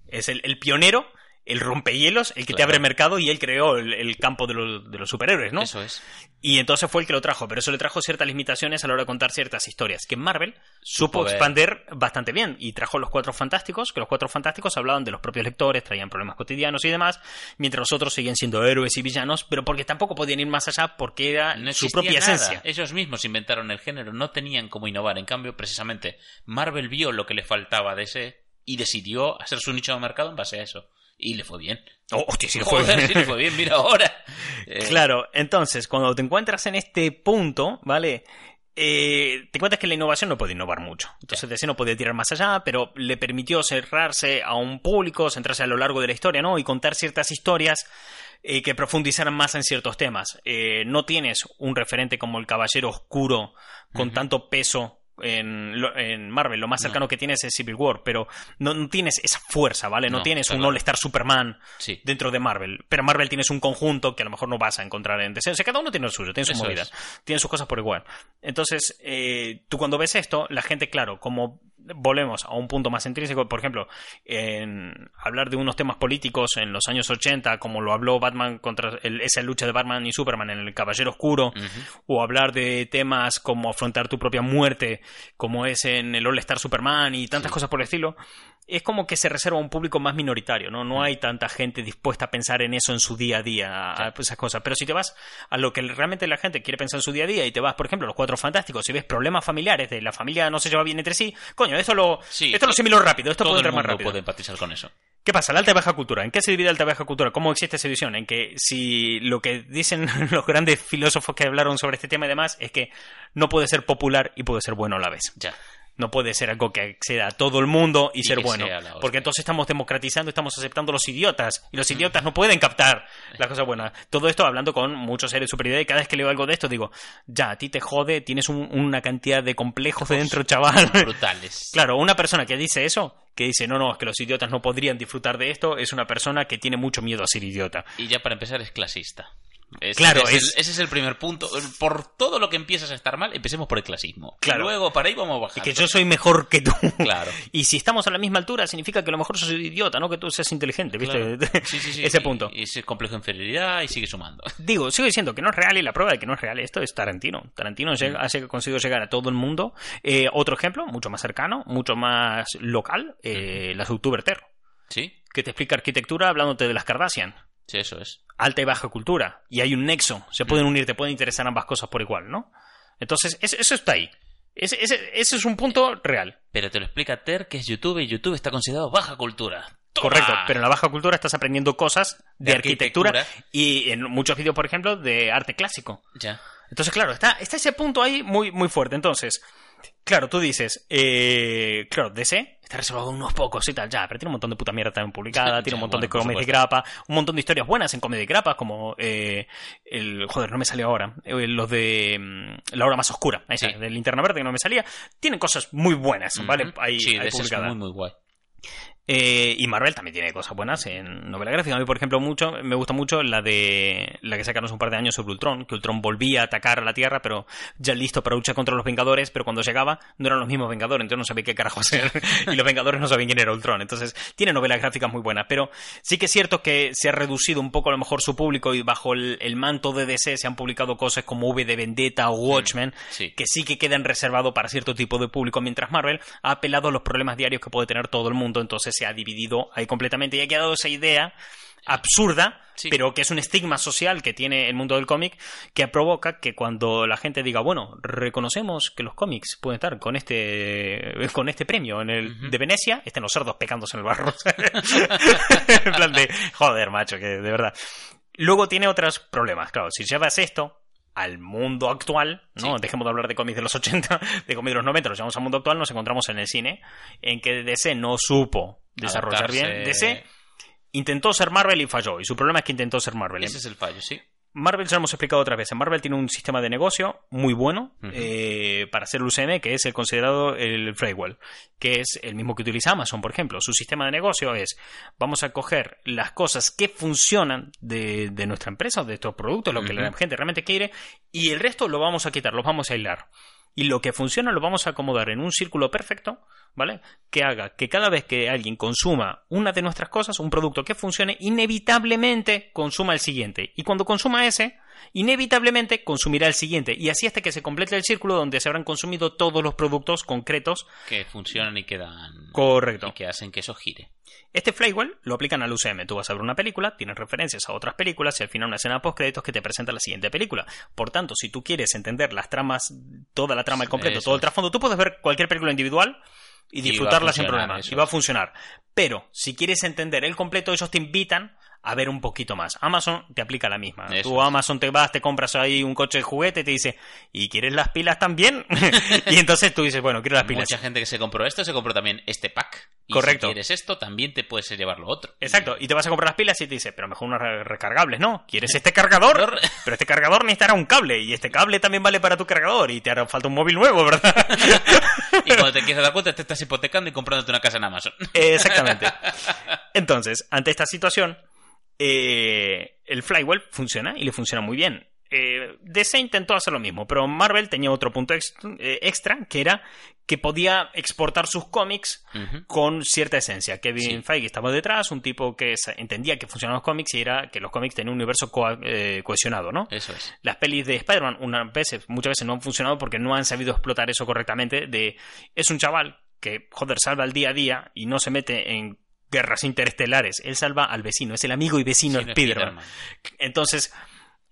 Es el, el pionero, el rompehielos, el que te abre mercado y él creó el, el campo de los, de los superhéroes, ¿no? Eso es. Y entonces fue el que lo trajo, pero eso le trajo ciertas limitaciones a la hora de contar ciertas historias, que Marvel supo ver. expander bastante bien y trajo los Cuatro Fantásticos, que los Cuatro Fantásticos hablaban de los propios lectores, traían problemas cotidianos y demás, mientras los otros seguían siendo héroes y villanos, pero porque tampoco podían ir más allá porque era No su propia nada. esencia. Ellos mismos inventaron el género, no tenían cómo innovar. En cambio, precisamente, Marvel vio lo que le faltaba de ese y decidió hacer su nicho de mercado en base a eso. Y le fue bien. Oh, hostia, sí le fue Joder, bien. sí le fue bien, mira ahora. Eh, Claro, entonces, cuando te encuentras en este punto, ¿vale? Eh, te encuentras que la innovación no puede innovar mucho. Entonces, DC no podía tirar más allá, pero le permitió cerrarse a un público, centrarse a lo largo de la historia, ¿no? Y contar ciertas historias eh, que profundizaran más en ciertos temas. Eh, no tienes un referente como el Caballero Oscuro con tanto peso. En, en Marvel, lo más No. cercano que tienes es Civil War, pero no, no tienes esa fuerza, ¿vale? No, No, tienes un. All-Star Superman, Sí. dentro de Marvel. Pero Marvel tienes un conjunto que a lo mejor no vas a encontrar en DC. O sea, cada uno tiene lo suyo, tiene sus movidas, tiene sus cosas por igual. Entonces, eh, tú cuando ves esto, la gente, claro, como volvemos a un punto más intrínseco, por ejemplo, en hablar de unos temas políticos en los años 80, como lo habló Batman contra el- esa lucha de Batman y Superman en El Caballero Oscuro, o hablar de temas como afrontar tu propia muerte, como es en el All Star Superman y tantas Sí. cosas por el estilo, es como que se reserva a un público más minoritario, ¿no? Mm. No hay tanta gente dispuesta a pensar en eso en su día a día, a esas cosas. Pero si te vas a lo que realmente la gente quiere pensar en su día a día y te vas, por ejemplo, a los cuatro fantásticos y ves problemas familiares de la familia no se lleva bien entre sí, coño, esto lo, Sí, esto lo asimilo rápido, esto Todo puede el entrar más mundo rápido. puede empatizar con eso. ¿Qué pasa? La alta y baja cultura. ¿En qué se divide alta y baja cultura? ¿Cómo existe esa división? En que si lo que dicen los grandes filósofos que hablaron sobre este tema y demás es que no puede ser popular y puede ser bueno a la vez. Ya. No puede ser algo que acceda a todo el mundo y, Y ser bueno. Porque entonces estamos democratizando, estamos aceptando a los idiotas. Y los idiotas no pueden captar las cosas buenas. Todo esto hablando con muchos seres de superioridad. Y cada vez que leo algo de esto digo, ya, a ti te jode, tienes un- una cantidad de complejos de dentro, chaval. Brutales. Claro, una persona que dice eso, que dice, no, no, es que los idiotas no podrían disfrutar de esto, es una persona que tiene mucho miedo a ser idiota. Y ya para empezar es clasista. Claro, es el- es- ese es el primer punto. Por todo lo que empiezas a estar mal, empecemos por el clasismo. Claro. Luego para ahí vamos Y bajando. que yo soy mejor que tú. Claro. Y si estamos a la misma altura, significa que a lo mejor sos idiota, no que tú seas inteligente, ¿viste? Claro. Sí, sí, sí. Ese Y- punto. Y ese complejo de inferioridad y sigue sumando. Digo, sigo diciendo que no es real y la prueba de que no es real esto es Tarantino. Tarantino llega- ha conseguido llegar a todo el mundo. Eh, otro ejemplo, mucho más cercano, mucho más local, eh, la Subtuber Terror, ¿Sí? que te explica arquitectura hablándote de las Kardashian. Sí, eso es. alta y baja cultura. Y hay un nexo. Se pueden unir, te pueden interesar ambas cosas por igual, ¿no? Entonces, es- eso está ahí. Ese, ese- ese es un punto real. Pero te lo explica Ter, que es YouTube, y YouTube está considerado baja cultura. ¡Toma! Correcto. Pero en la baja cultura estás aprendiendo cosas de, De arquitectura, arquitectura. y en muchos vídeos, por ejemplo, de arte clásico. Ya. Entonces, claro, está, está ese punto ahí muy, muy fuerte. Entonces, claro, tú dices, eh, claro, DC está reservado a unos pocos y tal, ya, pero tiene un montón de puta mierda también publicada, tiene un montón bueno, de por comedia y supuesto. grapa, un montón de historias buenas en comedia y grapa, como eh, el, joder, no me salió ahora, eh, los de mm, La Hora Más Oscura, esa, Sí. de Linterna Verde que no me salía, tienen cosas muy buenas, ¿vale? Ahí, sí, ahí de ese es muy, muy guay. Eh, y Marvel también tiene cosas buenas en novela gráfica. A mí, por ejemplo, mucho me gusta mucho la de la que sacaron hace un par de años sobre Ultron, que Ultron volvía a atacar a la Tierra, pero ya listo para luchar contra los Vengadores, pero cuando llegaba no eran los mismos Vengadores, entonces no sabía qué carajo hacer. y los Vengadores no sabían quién era Ultron. Entonces, tiene novelas gráficas muy buenas, pero sí que es cierto que se ha reducido un poco a lo mejor su público y bajo el, el manto de DC se han publicado cosas como V de Vendetta o Watchmen, Sí. que sí que quedan reservados para cierto tipo de público, mientras Marvel ha apelado a los problemas diarios que puede tener todo el mundo, entonces se ha dividido ahí completamente y ha quedado esa idea absurda, Sí. pero que es un estigma social que tiene el mundo del cómic, que provoca que cuando la gente diga, bueno, reconocemos que los cómics pueden estar con este con este premio en el de Venecia, estén los cerdos pecándose en el barro. en plan de, joder, macho, que de verdad. Luego tiene otros problemas, claro, si llevas esto al mundo actual, ¿no? Sí. Dejemos de hablar de cómics de los 80, de cómics de los 90, los llevamos al mundo actual, nos encontramos en el cine, en que DC no supo desarrollar Adaptarse- bien. DC Intentó ser Marvel y falló. Y su problema es que intentó ser Marvel. Ese es el fallo, sí. Marvel, ya lo hemos explicado otras veces, Marvel tiene un sistema de negocio muy bueno eh, para hacer el UCM, que es el considerado el Flywheel, que es el mismo que utiliza Amazon, por ejemplo. Su sistema de negocio es, vamos a coger las cosas que funcionan de, de nuestra empresa, o de estos productos, lo que la gente realmente quiere, y el resto lo vamos a quitar, los vamos a aislar. Y lo que funciona lo vamos a acomodar en un círculo perfecto, ¿vale? Que haga que cada vez que alguien consuma una de nuestras cosas, un producto que funcione, inevitablemente consuma el siguiente. Y cuando consuma ese, inevitablemente consumirá el siguiente. Y así hasta que se complete el círculo donde se habrán consumido todos los productos concretos. Que funcionan y que dan. Correcto. Y que hacen que eso gire. Este flywheel lo aplican al UCM. Tú vas a ver una película, tienes referencias a otras películas y al final una escena post créditos que te presenta la siguiente película. Por tanto, si tú quieres entender las tramas, toda la trama al completo, Eso todo el trasfondo, tú puedes ver cualquier película individual y disfrutarla sin problemas. Y va a funcionar. Pero si quieres entender el completo, ellos te invitan a ver un poquito más. Amazon te aplica la misma. Eso Tú a. Amazon te vas, te compras ahí un coche de juguete y te dice, ¿y quieres las pilas también? y entonces tú dices, bueno, quiero las pilas. Mucha gente que se compró esto se compró también este pack. Y Correcto. si quieres esto, también te puedes llevar lo otro. Exacto, y te vas a comprar las pilas y te dice, pero mejor unas re- recargables, ¿no? ¿Quieres este cargador? Pero este cargador necesitará un cable y este cable también vale para tu cargador y te hará falta un móvil nuevo, ¿verdad? Y cuando te quieres dar cuenta, te estás hipotecando y comprándote una casa en Amazon. Exactamente. Entonces, ante esta situación, eh, el Flywheel funciona y le funciona muy bien. Eh, DC intentó hacer lo mismo, pero Marvel tenía otro punto ex- eh, extra, que era que podía exportar sus cómics con cierta esencia. Kevin Sí. Feige estaba detrás, un tipo que entendía que funcionaban los cómics y era que los cómics tenían un universo eh, cohesionado, ¿no? Eso es. Las pelis de Spider-Man unas veces, muchas veces no han funcionado porque no han sabido explotar eso correctamente. De es un chaval que, joder, salva el día a día y no se mete en guerras interestelares. Él salva al vecino, es el amigo y vecino es Spider-Man. Entonces,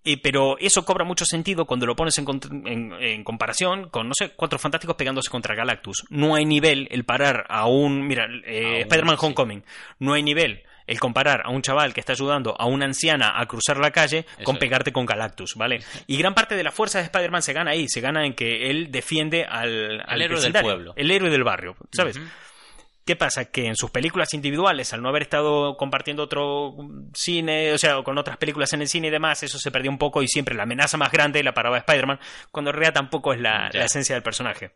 eh, pero eso cobra mucho sentido cuando lo pones en, en- en comparación con, no sé, cuatro fantásticos pegándose contra Galactus. No hay nivel el parar a un. Mira, eh, Spider-Man sí. Homecoming. No hay nivel el comparar a un chaval que está ayudando a una anciana a cruzar la calle con es. pegarte con Galactus, ¿vale? Y gran parte de la fuerza de Spider-Man se gana ahí. Se gana en que él defiende al, al héroe del pueblo. El héroe del barrio, ¿sabes? ¿Qué pasa? Que en sus películas individuales, al no haber estado compartiendo otro cine, o sea, con otras películas en el cine y demás, eso se perdió un poco y siempre la amenaza más grande la paraba Spider-Man, cuando en realidad tampoco es la, la esencia del personaje.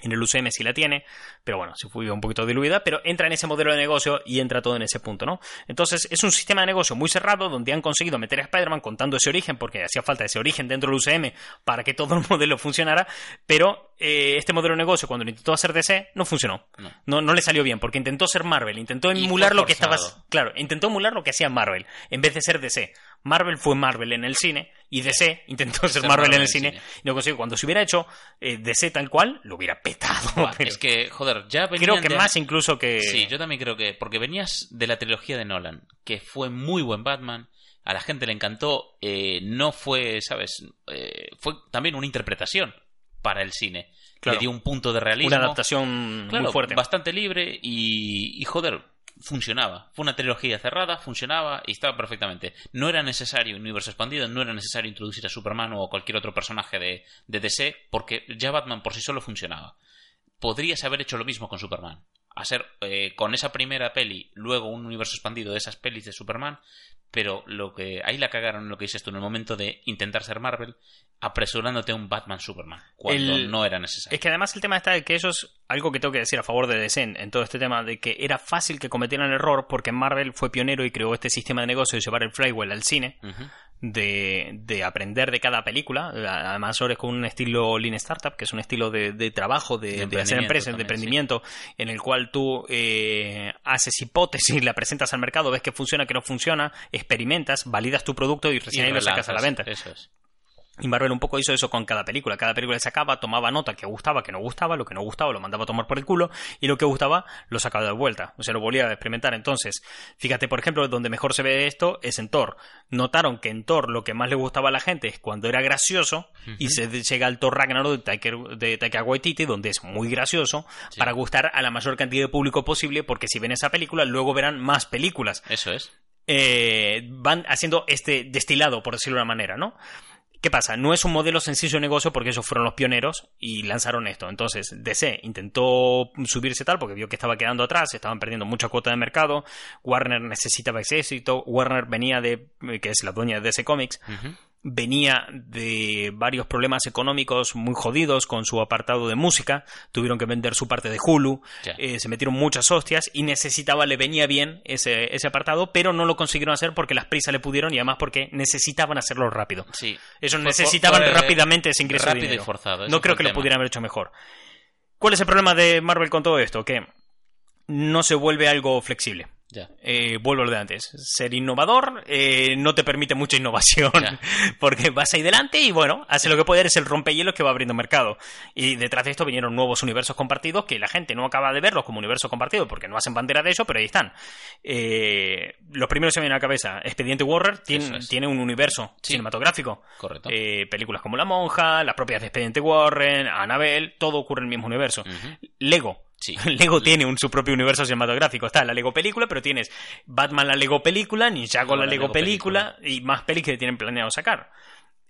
En el UCM sí la tiene, pero bueno, se fue un poquito diluida, pero entra en ese modelo de negocio y entra todo en ese punto, ¿no? Entonces, es un sistema de negocio muy cerrado donde han conseguido meter a Spider-Man contando ese origen, porque hacía falta ese origen dentro del UCM para que todo el modelo funcionara, pero eh, este modelo de negocio, cuando lo intentó hacer DC, no funcionó. No. No, no le salió bien, porque intentó ser Marvel, intentó emular lo que estaba. Claro, intentó emular lo que hacía Marvel, en vez de ser DC. Marvel fue Marvel en el cine y DC intentó ser Marvel, en el cine, y no consiguió. Cuando se hubiera hecho eh, DC tal cual, lo hubiera petado. Buah, pero es que, joder, ya venían creo que de- más incluso que. Sí, yo también creo que. Porque venías de la trilogía de Nolan, que fue muy buen Batman. A la gente le encantó. eh, no fue, ¿sabes? Eh, fue también una interpretación para el cine. Claro. Le dio un punto de realismo. Una adaptación Claro, muy fuerte. bastante libre y, y, joder, funcionaba. Fue una trilogía cerrada, funcionaba y estaba perfectamente. No era necesario un universo expandido, no era necesario introducir a Superman o cualquier otro personaje de, de DC, porque ya Batman por sí solo funcionaba. Podrías haber hecho lo mismo con Superman. Hacer eh, con esa primera peli, luego un universo expandido de esas pelis de Superman, pero lo que ahí la cagaron lo que dices tú en el momento de intentar ser Marvel, apresurándote a un Batman Superman, cuando El- no era necesario. Es que además el tema está de que eso es algo que tengo que decir a favor de DC en, en todo este tema, de que era fácil que cometieran error porque Marvel fue pionero y creó este sistema de negocio de llevar el flywheel al cine. De, de aprender de cada película, además ahora es con un estilo Lean Startup, que es un estilo de, de trabajo, de, hacer empresas, de emprendimiento, en el cual tú eh, haces hipótesis, la presentas al mercado, ves que funciona, que no funciona, experimentas, validas tu producto y recién Y ahí lo sacas a la venta. Eso es. Y Marvel un poco hizo eso con cada película. Cada película sacaba, tomaba nota que gustaba, que no gustaba, lo que no gustaba lo mandaba a tomar por el culo, y lo que gustaba lo sacaba de vuelta. O sea, lo volvía a experimentar. Entonces, fíjate, por ejemplo, donde mejor se ve esto es en Thor. Notaron que en Thor lo que más le gustaba a la gente es cuando era gracioso, y se llega al Thor Ragnarok de Taika, de Taika Waititi, donde es muy gracioso, Sí. para gustar a la mayor cantidad de público posible, porque si ven esa película, luego verán más películas Eso es. eh, van haciendo este destilado, por decirlo de una manera, ¿no? ¿Qué pasa? No es un modelo sencillo de negocio porque ellos fueron los pioneros y lanzaron esto. Entonces, DC intentó subirse tal porque vio que estaba quedando atrás, estaban perdiendo mucha cuota de mercado. Warner necesitaba ese éxito. Warner venía de, que es la dueña de DC Comics. Venía de varios problemas económicos muy jodidos con su apartado de música, tuvieron que vender su parte de Hulu, eh, se metieron muchas hostias y necesitaba, le venía bien ese, ese apartado, pero no lo consiguieron hacer porque las prisas le pudieron y además porque necesitaban hacerlo rápido. Sí. Ellos necesitaban rápidamente ese ingreso rápido de y forzado, No creo que lo pudieran haber hecho mejor. ¿Cuál es el problema de Marvel con todo esto? Que no se vuelve algo flexible. Ya. Eh, vuelvo a lo de antes. Ser innovador eh, no te permite mucha innovación. Porque vas ahí delante y bueno, hace lo que puede, eres el rompehielos que va abriendo mercado. Y detrás de esto vinieron nuevos universos compartidos que la gente no acaba de verlos como universos compartidos porque no hacen bandera de ello, pero ahí están. Eh, los primeros que me vienen a la cabeza, Expediente Warner tiene, es. tiene un universo Sí. cinematográfico. Correcto. Eh, películas como La Monja, las propias de Expediente Warren, Annabelle, todo ocurre en el mismo universo. Lego. Sí. Lego tiene un, su propio universo cinematográfico. Está la Lego película, pero tienes Batman la Lego película, Ninjago la la Lego, Lego película, y más pelis que tienen planeado sacar.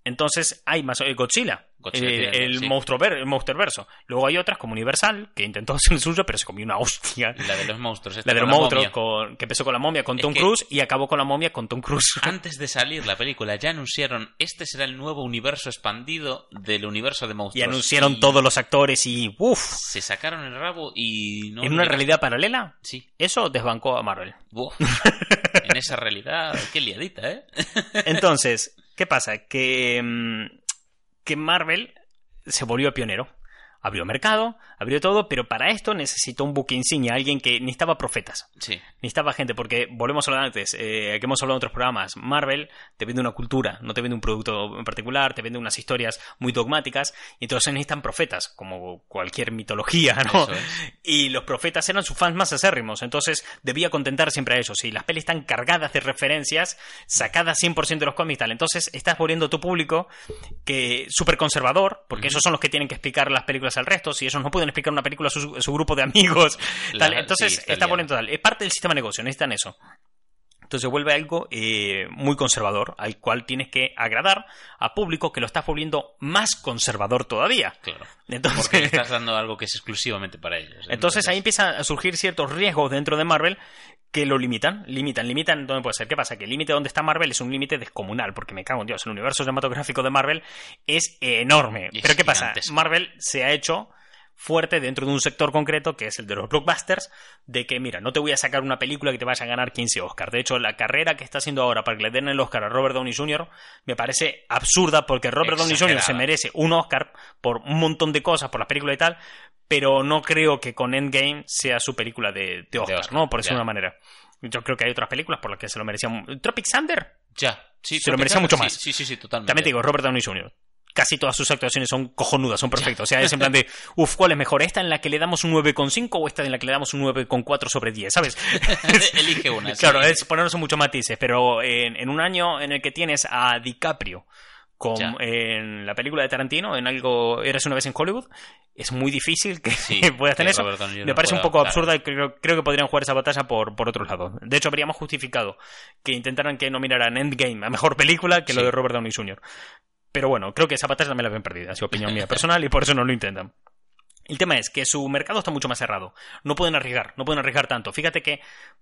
Entonces hay más eh, Godzilla, Godzilla eh, el sí. monstruo ver, el Monsterverso. Luego hay otras como Universal que intentó hacer el suyo, pero se comió una hostia. La de los monstruos. La de los monstruos con- que empezó con la momia con Es Tom que- Cruise y acabó con la momia con Tom Cruise. Antes de salir la película ya anunciaron este será el nuevo universo expandido del universo de y monstruos. anunciaron Y todos los actores y uff, Se sacaron el rabo y no en una realidad paralela, Sí. eso desbancó a Marvel. Buf. en esa realidad, qué liadita, ¿eh? Entonces, ¿qué pasa? Que, mm, que Marvel se volvió pionero. Abrió mercado, abrió todo, pero para esto necesitó un buque insignia, alguien que necesitaba profetas. Sí. Necesitaba gente, porque volvemos a hablar antes, eh, que hemos hablado en otros programas. Marvel te vende una cultura, no te vende un producto en particular, te vende unas historias muy dogmáticas, y entonces necesitan profetas, como cualquier mitología, ¿no? Es. Y los profetas eran sus fans más acérrimos, entonces debía contentar siempre a ellos. Y las pelis están cargadas de referencias, sacadas 100% de los cómics tal. Entonces estás volviendo a tu público que súper conservador, porque esos son los que tienen que explicar las películas al resto. Si ellos no pueden explicar una película a su, a su grupo de amigos, tal. Entonces sí, está poniendo tal. Es parte del sistema de negocio, necesitan eso. Entonces se vuelve algo eh, muy conservador, al cual tienes que agradar a público que lo estás volviendo más conservador todavía. Claro. Entonces, Porque le estás dando algo que es exclusivamente para ellos. entonces ahí empiezan a surgir ciertos riesgos dentro de Marvel que lo limitan, limitan, limitan dónde puede ser. ¿Qué pasa? Que el límite donde está Marvel es un límite descomunal, porque me cago en Dios, el universo cinematográfico de Marvel es enorme. Es Pero ¿qué pasa? Marvel se ha hecho fuerte dentro de un sector concreto que es el de los blockbusters, de que mira, no te voy a sacar una película que te vaya a ganar 15 Oscars. De hecho, la carrera que está haciendo ahora para que le den el Oscar a Robert Downey Jr. me parece absurda porque Robert Downey Jr. se merece un Oscar por un montón de cosas, por las películas y tal, pero no creo que con Endgame sea su película de, de Oscar, Oscar, ¿no? Por decirlo de una manera. Yo creo que hay otras películas por las que se lo merecían. Tropic Thunder, Ya. Sí, Se lo merecía Thunder, mucho más. Sí, sí, sí, totalmente. también te digo, Robert Downey Jr. Casi todas sus actuaciones son cojonudas, son perfectas. O sea, es en plan de, uff, ¿cuál es mejor? ¿Esta en la que le damos un 9,5 o esta en la que le damos un 9,4 sobre 10? ¿Sabes? Elige una. sí. Claro, es ponernos en muchos matices, pero en, en un año en el que tienes a DiCaprio con, Ya. en la película de Tarantino, en algo Eras una vez en Hollywood, es muy difícil que Sí, puedas tener eso. Me parece un poco absurda y creo, creo que podrían jugar esa batalla por, por otro lado. De hecho, habríamos justificado que intentaran que nominaran Endgame a mejor película que lo de Robert Downey Jr. Pero bueno, creo que esa batalla también la ven perdida, es opinión mía personal y por eso no lo intentan. El tema es que su mercado está mucho más cerrado. No pueden arriesgar, no pueden arriesgar tanto. Fíjate que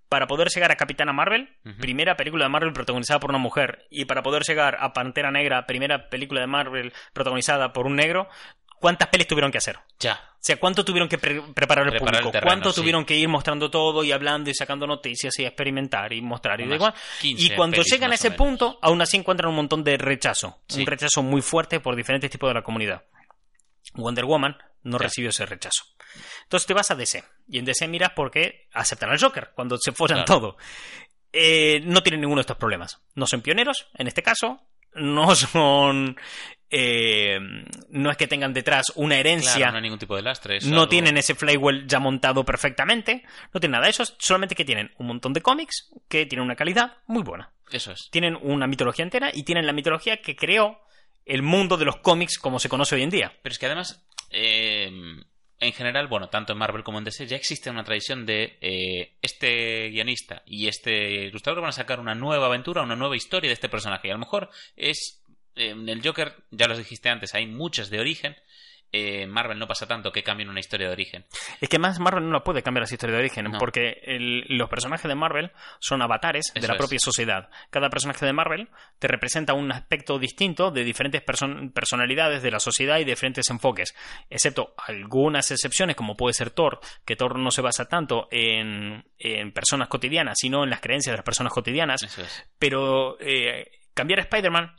para poder llegar a Capitana Marvel, primera película de Marvel protagonizada por una mujer, y para poder llegar a Pantera Negra, primera película de Marvel protagonizada por un negro, ¿cuántas pelis tuvieron que hacer? Ya. O sea, ¿cuánto tuvieron que pre- preparar el Preparar el público? terreno, ¿Cuánto sí. tuvieron que ir mostrando todo y hablando y sacando noticias y experimentar y mostrar y Unas igual? 15 Y cuando pelis, llegan a ese punto, aún así encuentran un montón de rechazo. Sí. Un rechazo muy fuerte por diferentes tipos de la comunidad. Wonder Woman no recibió ese rechazo. Entonces te vas a DC. Y en DC miras porque aceptan al Joker cuando se fueran Claro. todo. Eh, no tienen ninguno de estos problemas. No son pioneros, en este caso. No son. eh, no es que tengan detrás una herencia. Claro, no hay ningún tipo de lastre. No algo- tienen ese flywheel ya montado perfectamente. No tienen nada de eso. Solamente que tienen un montón de cómics que tienen una calidad muy buena. Eso es. Tienen una mitología entera y tienen la mitología que creó el mundo de los cómics como se conoce hoy en día. Pero es que además, eh, en general, bueno, tanto en Marvel como en DC ya existe una tradición de eh, este guionista y este ilustrador van a sacar una nueva aventura, una nueva historia de este personaje. Y a lo mejor es En el Joker, ya lo dijiste antes, hay muchas de origen. En Marvel no pasa tanto que cambien una historia de origen. Es que más Marvel no la puede cambiar esa historia de origen, No. porque el- los personajes de Marvel son avatares de la es. propia sociedad. Cada personaje de Marvel te representa un aspecto distinto de diferentes person- personalidades de la sociedad y diferentes enfoques, excepto algunas excepciones, como puede ser Thor, que Thor no se basa tanto en, en personas cotidianas, sino en las creencias de las personas cotidianas. Es. Pero eh, cambiar a Spider-Man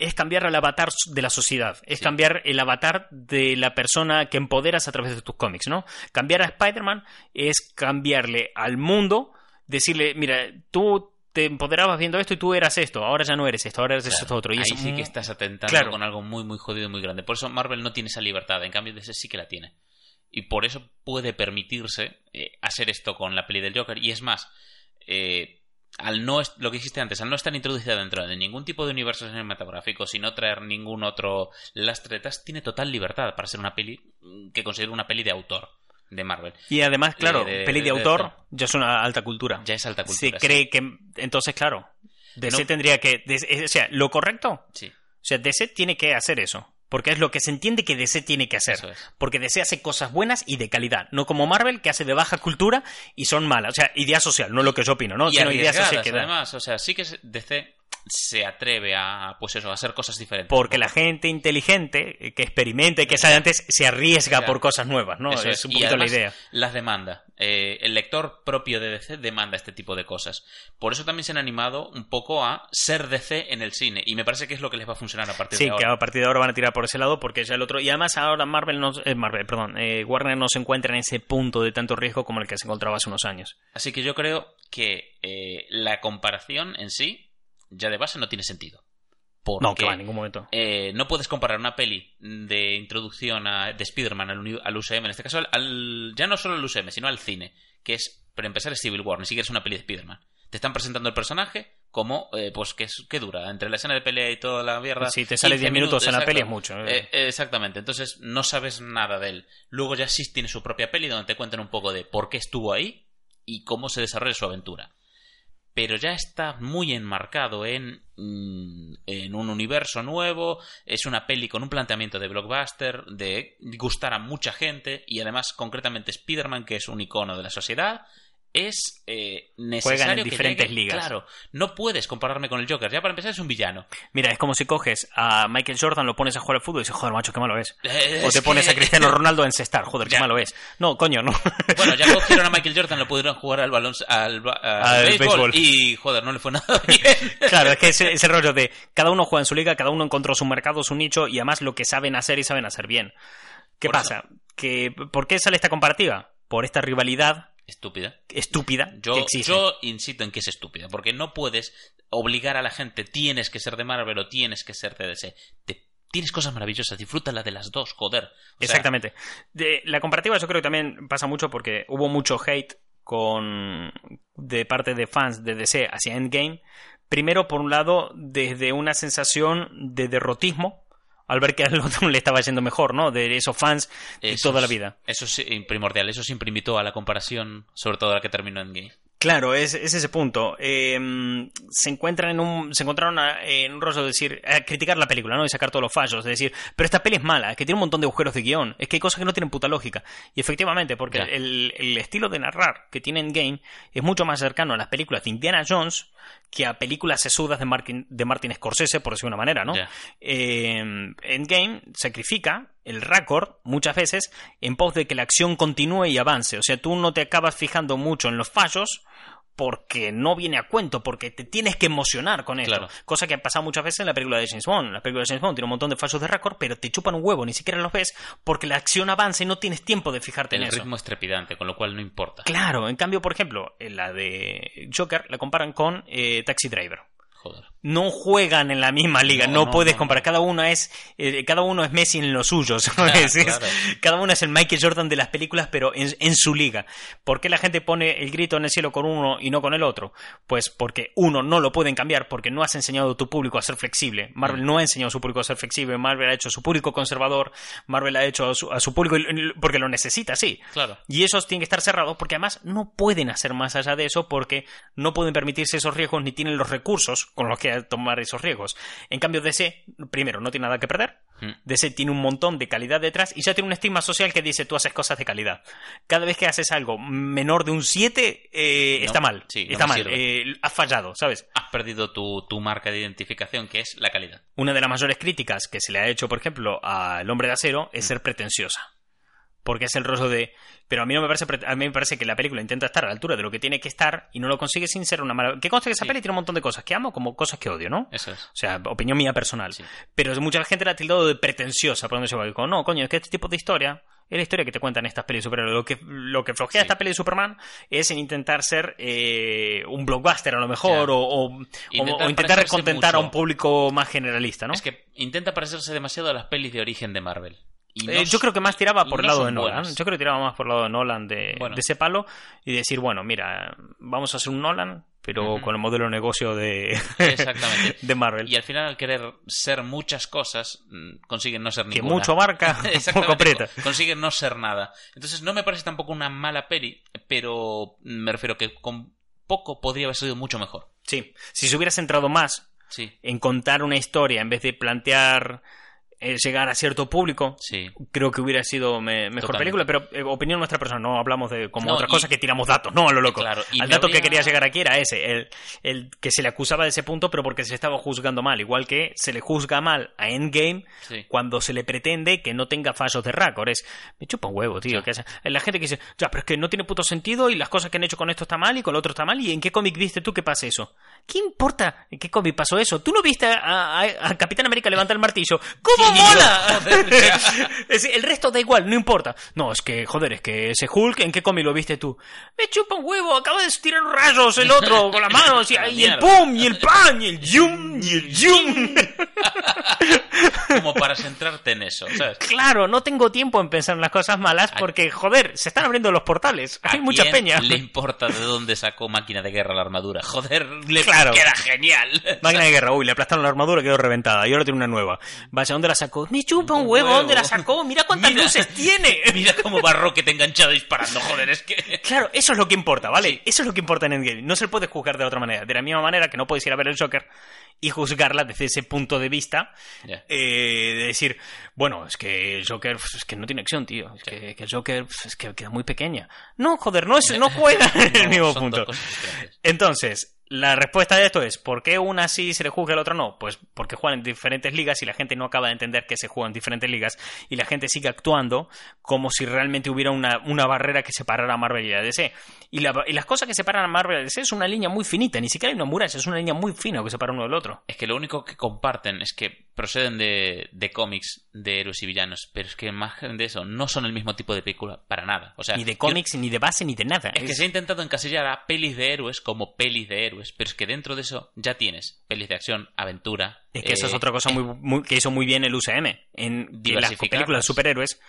es cambiar el avatar de la sociedad, es Sí. cambiar el avatar de la persona que empoderas a través de tus cómics, ¿no? Cambiar a Spider-Man es cambiarle al mundo, decirle, mira, tú te empoderabas viendo esto y tú eras esto, ahora ya no eres esto, ahora eres Claro, esto otro. Y ahí es sí que estás atentando Claro. con algo muy, muy jodido y muy grande. Por eso Marvel no tiene esa libertad. En cambio, DC sí que la tiene. Y por eso puede permitirse eh, hacer esto con la peli del Joker. Y es más, eh, al no lo que dijiste antes, al no estar introducida dentro de ningún tipo de universo cinematográfico, sin no traer ningún otro lastre detrás, tiene total libertad para ser una peli mm, que considero una peli de autor de Marvel. Y además, claro, de- peli de de- de- autor ya es una alta cultura. Ya es alta Se cultura. sí. cree que, entonces, claro, DC No. tendría que, o sea, lo correcto, Sí, o sea, DC tiene que hacer eso. Porque es lo que se entiende que DC tiene que hacer. es. Porque DC hace cosas buenas y de calidad. No como Marvel, que hace de baja cultura y son malas. O sea, idea social, no lo que yo opino, ¿no? y Sino idea social además, o sea, sí que DC se atreve a, pues eso, a hacer cosas diferentes. Porque la gente inteligente, que experimenta y que sabe antes, se arriesga por cosas nuevas, ¿no? Eso Es un Y poquito además, la idea. Las demanda. Eh, el lector propio de DC demanda este tipo de cosas. Por eso también se han animado un poco a ser DC en el cine. Y me parece que es lo que les va a funcionar a partir Sí, de que ahora. a partir de ahora van a tirar por ese lado porque ya el otro. Y además ahora Marvel no, eh, Marvel, perdón, eh, Warner no se encuentra en ese punto de tanto riesgo como el que se encontraba hace unos años. Así que yo creo que la comparación en sí, ya de base, no tiene sentido. Porque No, que va, en ningún momento. eh, no puedes comparar una peli de introducción a- de Spider-Man al, al UCM, en este caso, al, ya no solo al UCM, sino al cine, que es, para empezar, es Civil War, ni siquiera es una peli de Spider-Man. Te están presentando el personaje como, eh, pues, que, es, que dura, entre la escena de pelea y toda la mierda. Si te sale 15 10 minutos en la peli es mucho. eh. Eh, eh, exactamente, entonces no sabes nada de él. Luego ya sí tiene su propia peli donde te cuentan un poco de por qué estuvo ahí y cómo se desarrolla su aventura. Pero ya está muy enmarcado en, mm, en un universo nuevo, es una peli con un planteamiento de blockbuster, de gustar a mucha gente y además concretamente Spider-Man, que es un icono de la sociedad, es eh, necesario Juegan en que diferentes llegue- ligas. Claro, no puedes compararme con el Joker, ya para empezar es un villano. Mira, es como si coges a Michael Jordan, lo pones a jugar al fútbol y dices, joder, macho, qué malo es. Eh, O te pones que- a Cristiano Ronaldo a encestar, joder, qué malo es. No, coño, no. Bueno, ya cogieron a Michael Jordan, lo pudieron jugar al balón, al, al Al béisbol, béisbol. y joder, no le fue nada bien. Claro, es que ese, ese rollo de cada uno juega en su liga, cada uno encontró su mercado, su nicho y además lo que saben hacer y saben hacer bien. ¿Qué Por pasa? Que, ¿Por qué sale esta comparativa? Por esta rivalidad Estúpida. estúpida Yo, que existe. yo insisto en que es estúpida, porque no puedes obligar a la gente, tienes que ser de Marvel o tienes que ser de DC. Te- tienes cosas maravillosas, disfrútala de las dos, joder. O sea, Exactamente. De, la comparativa yo creo que también pasa mucho porque hubo mucho hate con de parte de fans de DC hacia Endgame. Primero, por un lado, desde una sensación de derrotismo al ver que al otro le estaba yendo mejor, ¿no? De esos fans de eso toda la vida. Eso es eh, primordial, eso siempre invitó a la comparación, sobre todo a la que terminó en Game. Claro, es, es ese punto. Eh, se encuentran en un, se encontraron a- en un rollo de decir, a criticar la película, ¿no? Y sacar todos los fallos, de decir, pero esta peli es mala, es que tiene un montón de agujeros de guion, es que hay cosas que no tienen puta lógica. Y efectivamente, porque el, el estilo de narrar que tiene Endgame es mucho más cercano a las películas de Indiana Jones que a películas sesudas de Martin, de Martin Scorsese, por decir una manera, ¿no? Ya. Eh, Endgame sacrifica el récord muchas veces en pos de que la acción continúe y avance. O sea, tú no te acabas fijando mucho en los fallos porque no viene a cuento, porque te tienes que emocionar con esto. Claro. Cosa que ha pasado muchas veces en la película de James Bond. La película de James Bond tiene un montón de fallos de récord, pero te chupan un huevo, ni siquiera los ves porque la acción avanza y no tienes tiempo de fijarte El en eso. ritmo es trepidante, con lo cual no importa. Claro, en cambio, por ejemplo, en la de Joker la comparan con eh, Taxi Driver Joder. No juegan en la misma liga, No, no, no, puedes no, comparar, cada uno es eh, cada uno es Messi en lo suyo, ¿sabes? Es- claro. Cada uno es el Michael Jordan de las películas, pero en, en su liga. ¿Por qué la gente pone el grito en el cielo con uno y no con el otro? Pues porque uno no lo pueden cambiar porque no has enseñado a tu público a ser flexible. Mm. Marvel no ha enseñado a su público a ser flexible, Marvel ha hecho a su público conservador, Marvel ha hecho a su, a su público porque lo necesita, sí. Claro. Y esos tienen que estar cerrados porque además no pueden hacer más allá de eso porque no pueden permitirse esos riesgos ni tienen los recursos con los que tomar esos riesgos. En cambio, DC, primero, no tiene nada que perder. Mm. DC tiene un montón de calidad detrás y ya tiene un estigma social que dice tú haces cosas de calidad. Cada vez que haces algo menor de un 7, eh, No, está mal. sí, no está mal. Eh, has fallado, ¿sabes? Has perdido tu, tu marca de identificación, que es la calidad. Una de las mayores críticas que se le ha hecho, por ejemplo, al hombre de acero Mm. es ser pretenciosa. Porque es el rollo de. Pero a mí no me parece. A mí me parece que la película intenta estar a la altura de lo que tiene que estar y no lo consigue sin ser una mala. Que conste que esa Sí. peli tiene un montón de cosas que amo como cosas que odio, ¿no? Eso es. O sea, opinión mía personal. Sí. Pero mucha gente la ha tildado de pretenciosa, por donde se va. Digo, no, coño, es que este tipo de historia es la historia que te cuentan estas pelis de superhéroes. Lo que, lo que flojea Sí. esta peli de Superman es en intentar ser eh, un blockbuster, a lo mejor, o, o- Intentar o intentar a un público más generalista, ¿no? Es que intenta parecerse demasiado a las pelis de origen de Marvel. No Eh, yo creo que más tiraba por el no lado de Nolan. buenas. Yo creo que tiraba más por el lado de Nolan de, Bueno. de ese palo y decir, bueno, mira, vamos a hacer un Nolan, pero con el modelo de negocio de, Exactamente. de Marvel. Y al final, al querer ser muchas cosas, mm, consiguen no ser que ninguna. mucho abarca, Exactamente, poco aprieta. co- Consiguen no ser nada. Entonces, no me parece tampoco una mala peli, pero me refiero que con poco podría haber sido mucho mejor. Sí, si se hubiera centrado más Sí, en contar una historia en vez de plantear llegar a cierto público, sí. creo que hubiera sido me- mejor Totalmente. película, pero eh, opinión nuestra persona, no hablamos de como No, otras y- cosas que tiramos datos, no a lo loco. Claro, y Al dato que quería llegar aquí era ese, el, el que se le acusaba de ese punto, pero porque se le estaba juzgando mal, igual que se le juzga mal a Endgame Sí. cuando se le pretende que no tenga fallos de récord. Es, me chupa un huevo, tío. Que hace- la gente que dice, ya, pero es que no tiene puto sentido y las cosas que han hecho con esto está mal y con lo otro está mal. ¿Y en qué cómic viste tú que pasa eso? ¿Qué importa en qué cómic pasó eso? ¿Tú no viste a, a- a Capitán América levantar el martillo? ¿Cómo Mola? Es el resto da igual, no importa. No, es que, joder, es que ese Hulk, ¿en qué cómic lo viste tú? Me chupa un huevo, acaba de tirar rayos el otro con las manos y, y el pum, y el pan, y el yum, y el yum. Como para centrarte en eso, ¿sabes? Claro, no tengo tiempo en pensar en las cosas malas porque, joder, se están abriendo los portales. ¿A Hay mucha quién peña. le importa de dónde sacó máquina de guerra la armadura? Joder, le Claro. queda genial. Máquina de guerra, uy, le aplastaron la armadura y quedó reventada. Y ahora tiene una nueva. Vaya, ¿dónde la sacó? Me chupa un Un huevo. ¿dónde la sacó? Mira cuántas Mira. luces tiene. Mira cómo va Rocket enganchado disparando, joder, es que... Claro, eso es lo que importa, ¿vale? Eso es lo que importa en Endgame. No se puede juzgar de otra manera. De la misma manera que no puedes ir a ver el Joker y juzgarla desde ese punto de vista eh, de decir, bueno, es que el Joker pues, es que no tiene acción, tío. Es que, que el Joker pues, es que queda muy pequeña. No, joder, no, es, no juega en el No, mismo punto. Entonces, la respuesta de esto es, ¿por qué una sí se le juzga y la otra no? Pues porque juegan en diferentes ligas y la gente no acaba de entender que se juega en diferentes ligas y la gente sigue actuando como si realmente hubiera una, una barrera que separara a Marvel y a DC. Y, la- y las cosas que separan a Marvel y a DC es una línea muy finita, ni siquiera hay una muralla, es una línea muy fina que separa uno del otro. Es que lo único que comparten es que proceden de, de cómics de héroes y villanos, pero es que más de eso, no son el mismo tipo de película para nada. O sea, Ni de yo- cómics, ni de base, ni de nada. Es que se ha intentado encasillar a pelis de héroes como pelis de héroes, pero es que dentro de eso ya tienes pelis de acción, aventura. Es que eso es eh, otra cosa muy, muy- que hizo muy bien el UCM. En que las películas de superhéroes,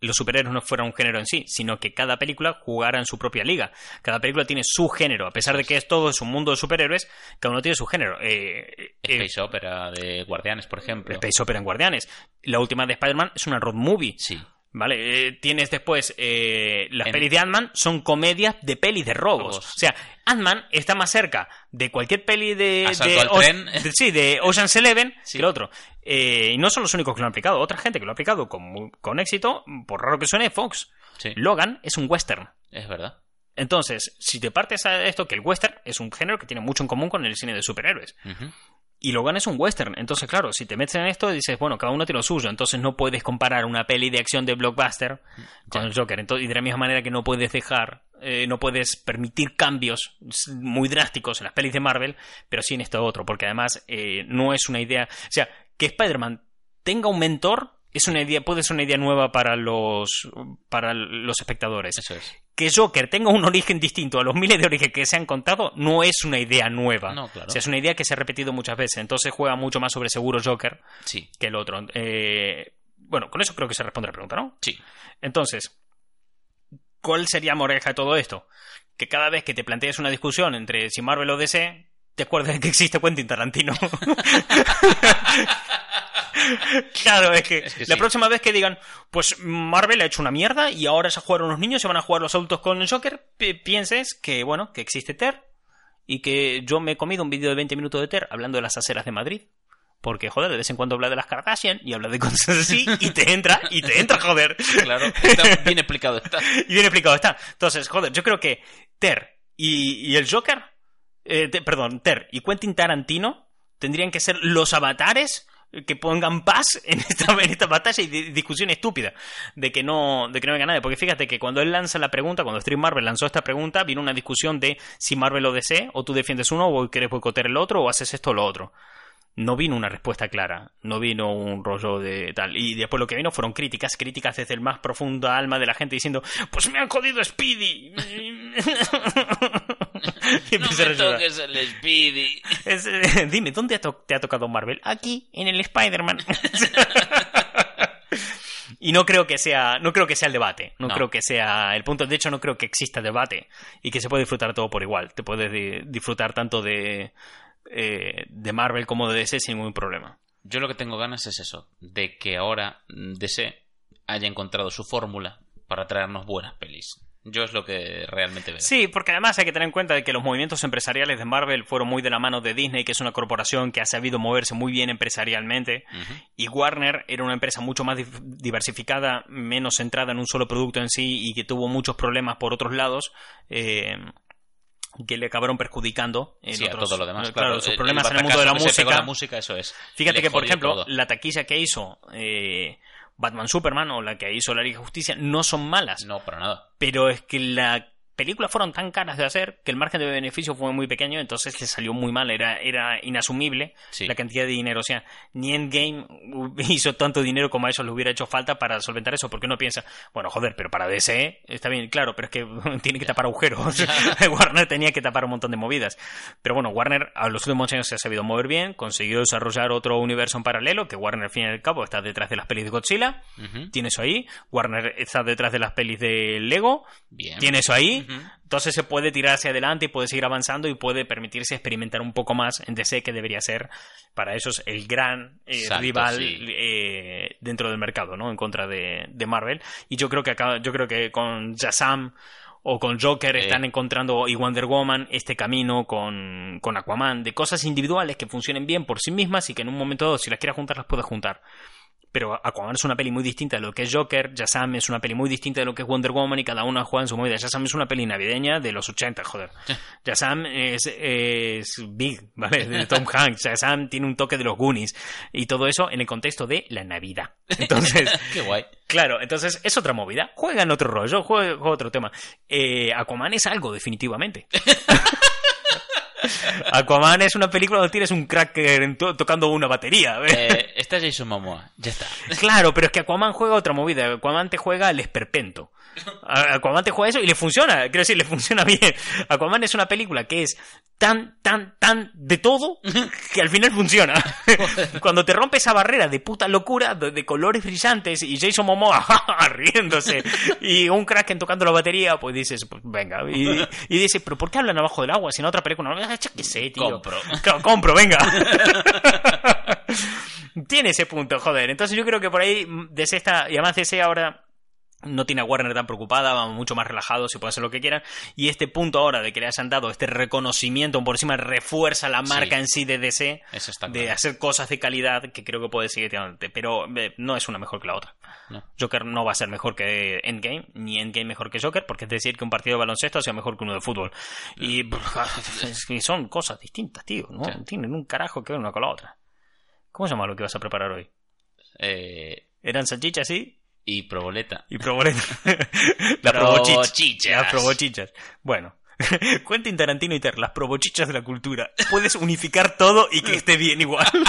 los superhéroes no fueran un género en sí, sino que cada película jugara en su propia liga. Cada película tiene su género. A pesar de que es todo es un mundo de superhéroes, cada uno tiene su género. Eh, eh, Space Opera de Guardianes, por ejemplo. Space Opera en Guardianes. La última de Spider-Man es una road movie. Sí. ¿Vale? Eh, tienes después eh, las En- pelis de Ant-Man son comedias de pelis de robos. Robos. O sea, Ant-Man está más cerca de cualquier peli de. Asalto de al Oce- tren. de- sí, de Ocean's Eleven Sí. que el otro. Eh, y no son los únicos que lo han aplicado. Otra gente que lo ha aplicado con, con éxito, por raro que suene, Fox. Sí, Logan es un western. es verdad. Entonces, si te partes a esto, que el western es un género que tiene mucho en común con el cine de superhéroes. Y Logan es un western. Entonces, claro, si te metes en esto, dices, bueno, cada uno tiene lo suyo. Entonces no puedes comparar una peli de acción de blockbuster con el Joker. Y de la misma manera que no puedes dejar, eh, no puedes permitir cambios muy drásticos en las pelis de Marvel, pero sí en esto otro. Porque además eh, no es una idea. O sea, que Spider-Man tenga un mentor es una idea, puede ser una idea nueva para los, para los espectadores Eso es. Que Joker tenga un origen distinto a los miles de orígenes que se han contado no es una idea nueva. No, claro. O sea, es una idea que se ha repetido muchas veces. Entonces juega mucho más sobre seguro Joker Sí, que el otro. Eh, bueno, con eso creo que se responde la pregunta, ¿no? sí. Entonces, ¿cuál sería moraleja de todo esto? Que cada vez que te plantees una discusión entre si Marvel o DC, te acuerdas de que existe Quentin Tarantino. claro, es que, Es que la sí. próxima vez que digan, pues Marvel ha hecho una mierda y ahora se jugaron los niños, se van a jugar los adultos con el Joker, pi- pienses que, bueno, que existe Ter y que yo me he comido un vídeo de 20 minutos de Ter hablando de las aceras de Madrid. Porque, joder, de vez en cuando habla de las Kardashian y habla de cosas así y te entra, y te entra, joder. Claro, está bien explicado está. Y bien explicado está. Entonces, joder, yo creo que Ter y, y el Joker, eh, te- perdón, Ter y Quentin Tarantino tendrían que ser los avatares que pongan paz en esta, batalla y di- discusión estúpida de que no de que no venga nadie porque fíjate que cuando él lanza la pregunta cuando Street Marvel lanzó esta pregunta vino una discusión de si Marvel o DC o tú defiendes uno o quieres boicotear el otro o haces esto o lo otro no vino una respuesta clara, no vino un rollo de tal. Y después lo que vino fueron críticas, críticas desde el más profundo alma de la gente diciendo, pues me han jodido Speedy. y No a me toques el Speedy. Es, eh, dime, ¿dónde te ha tocado Marvel? Aquí, en el Spider-Man. y no creo que sea, no creo que sea el debate, no, No. creo que sea el punto. De hecho, no creo que exista debate y que se puede disfrutar todo por igual. Te puedes di- disfrutar tanto de, eh, de Marvel como de DC sin ningún problema. Yo lo que tengo ganas es eso, de que ahora DC haya encontrado su fórmula para traernos buenas pelis. Yo es lo que realmente veo. Sí, porque además hay que tener en cuenta de que los movimientos empresariales de Marvel fueron muy de la mano de Disney, que es una corporación que ha sabido moverse muy bien empresarialmente. Y Warner era una empresa mucho más diversificada, menos centrada en un solo producto en sí y que tuvo muchos problemas por otros lados. eh, que le acabaron perjudicando en Sí, a todo lo demás. eh, claro, sus problemas el en el mundo de la música. la música, eso es. Fíjate que, por ejemplo, todo. la taquilla que hizo eh, Batman Superman o la que hizo la Liga de Justicia no son malas. No, para nada. pero es que las películas fueron tan caras de hacer que el margen de beneficio fue muy pequeño, entonces le salió muy mal, era, era inasumible Sí. la cantidad de dinero. O sea, ni Endgame hizo tanto dinero como a ellos les hubiera hecho falta para solventar eso, porque uno piensa, bueno, joder, pero para DC está bien, claro, pero es que tiene que tapar agujeros. Warner tenía que tapar un montón de movidas. Pero bueno, Warner a los últimos años se ha sabido mover bien, consiguió desarrollar otro universo en paralelo, que Warner al fin y al cabo está detrás de las pelis de Godzilla, tiene eso ahí, Warner está detrás de las pelis de Lego, Bien. tiene eso ahí. Entonces se puede tirar hacia adelante y puede seguir avanzando y puede permitirse experimentar un poco más en DC, que debería ser para ellos el gran eh, rival sí. eh, dentro del mercado, ¿no? En contra de, de Marvel. Y yo creo que acá, yo creo que con Shazam o con Joker Eh. están encontrando y Wonder Woman este camino con, con Aquaman de cosas individuales que funcionen bien por sí mismas y que en un momento dado si las quieras juntar las puedes juntar pero Aquaman es una peli muy distinta de lo que es Joker, Shazam es una peli muy distinta de lo que es Wonder Woman y cada una juega en su movida. Shazam es una peli navideña de los 80, joder. Shazam es, es Big, ¿vale? De Tom Hanks. Shazam tiene un toque de los Goonies y todo eso en el contexto de la Navidad. Entonces, Qué guay. Claro, entonces es otra movida. Juega en otro rollo, juega, juega otro tema. Eh, Aquaman es algo, definitivamente. Aquaman es una película donde tienes un cracker to- tocando una batería. Eh, está Jason Momoa. Ya está. Claro, pero es que Aquaman juega otra movida. Aquaman te juega el esperpento. Aquaman te juega eso y le funciona. Quiero decir, le funciona bien. Aquaman es una película que es tan, tan, tan de todo que al final funciona. Cuando te rompe esa barrera de puta locura, de, de colores brillantes y Jason Momoa riéndose y un Kraken tocando la batería, pues dices, pues venga. Y, y dices, pero ¿por qué hablan abajo del agua si en otra película qué sé, tío. Compro. Co- compro, venga. tiene ese punto, joder. Entonces yo creo que por ahí, mm, desde esta, y además DC ahora no tiene a Warner tan preocupada, vamos mucho más relajados y pueden hacer lo que quieran. Y este punto ahora de que le hayan dado este reconocimiento por encima refuerza la marca Sí. en sí de DC, Eso está de claro. hacer cosas de calidad que creo que puede seguir adelante. Pero eh, no es una mejor que la otra. No. Joker no va a ser mejor que Endgame, ni Endgame mejor que Joker, porque es decir que un partido de baloncesto sea mejor que uno de fútbol. Y son cosas distintas, tío. No Sí. tienen un carajo que ver una con la otra. ¿Cómo se llama lo que vas a preparar hoy? Eh, ¿Eran salchichas, sí? Y proboleta. Y proboleta. las probochichas. Las probochichas. Bueno. Quentin Tarantino y Ter, las probochichas de la cultura. Puedes unificar todo y que esté bien igual.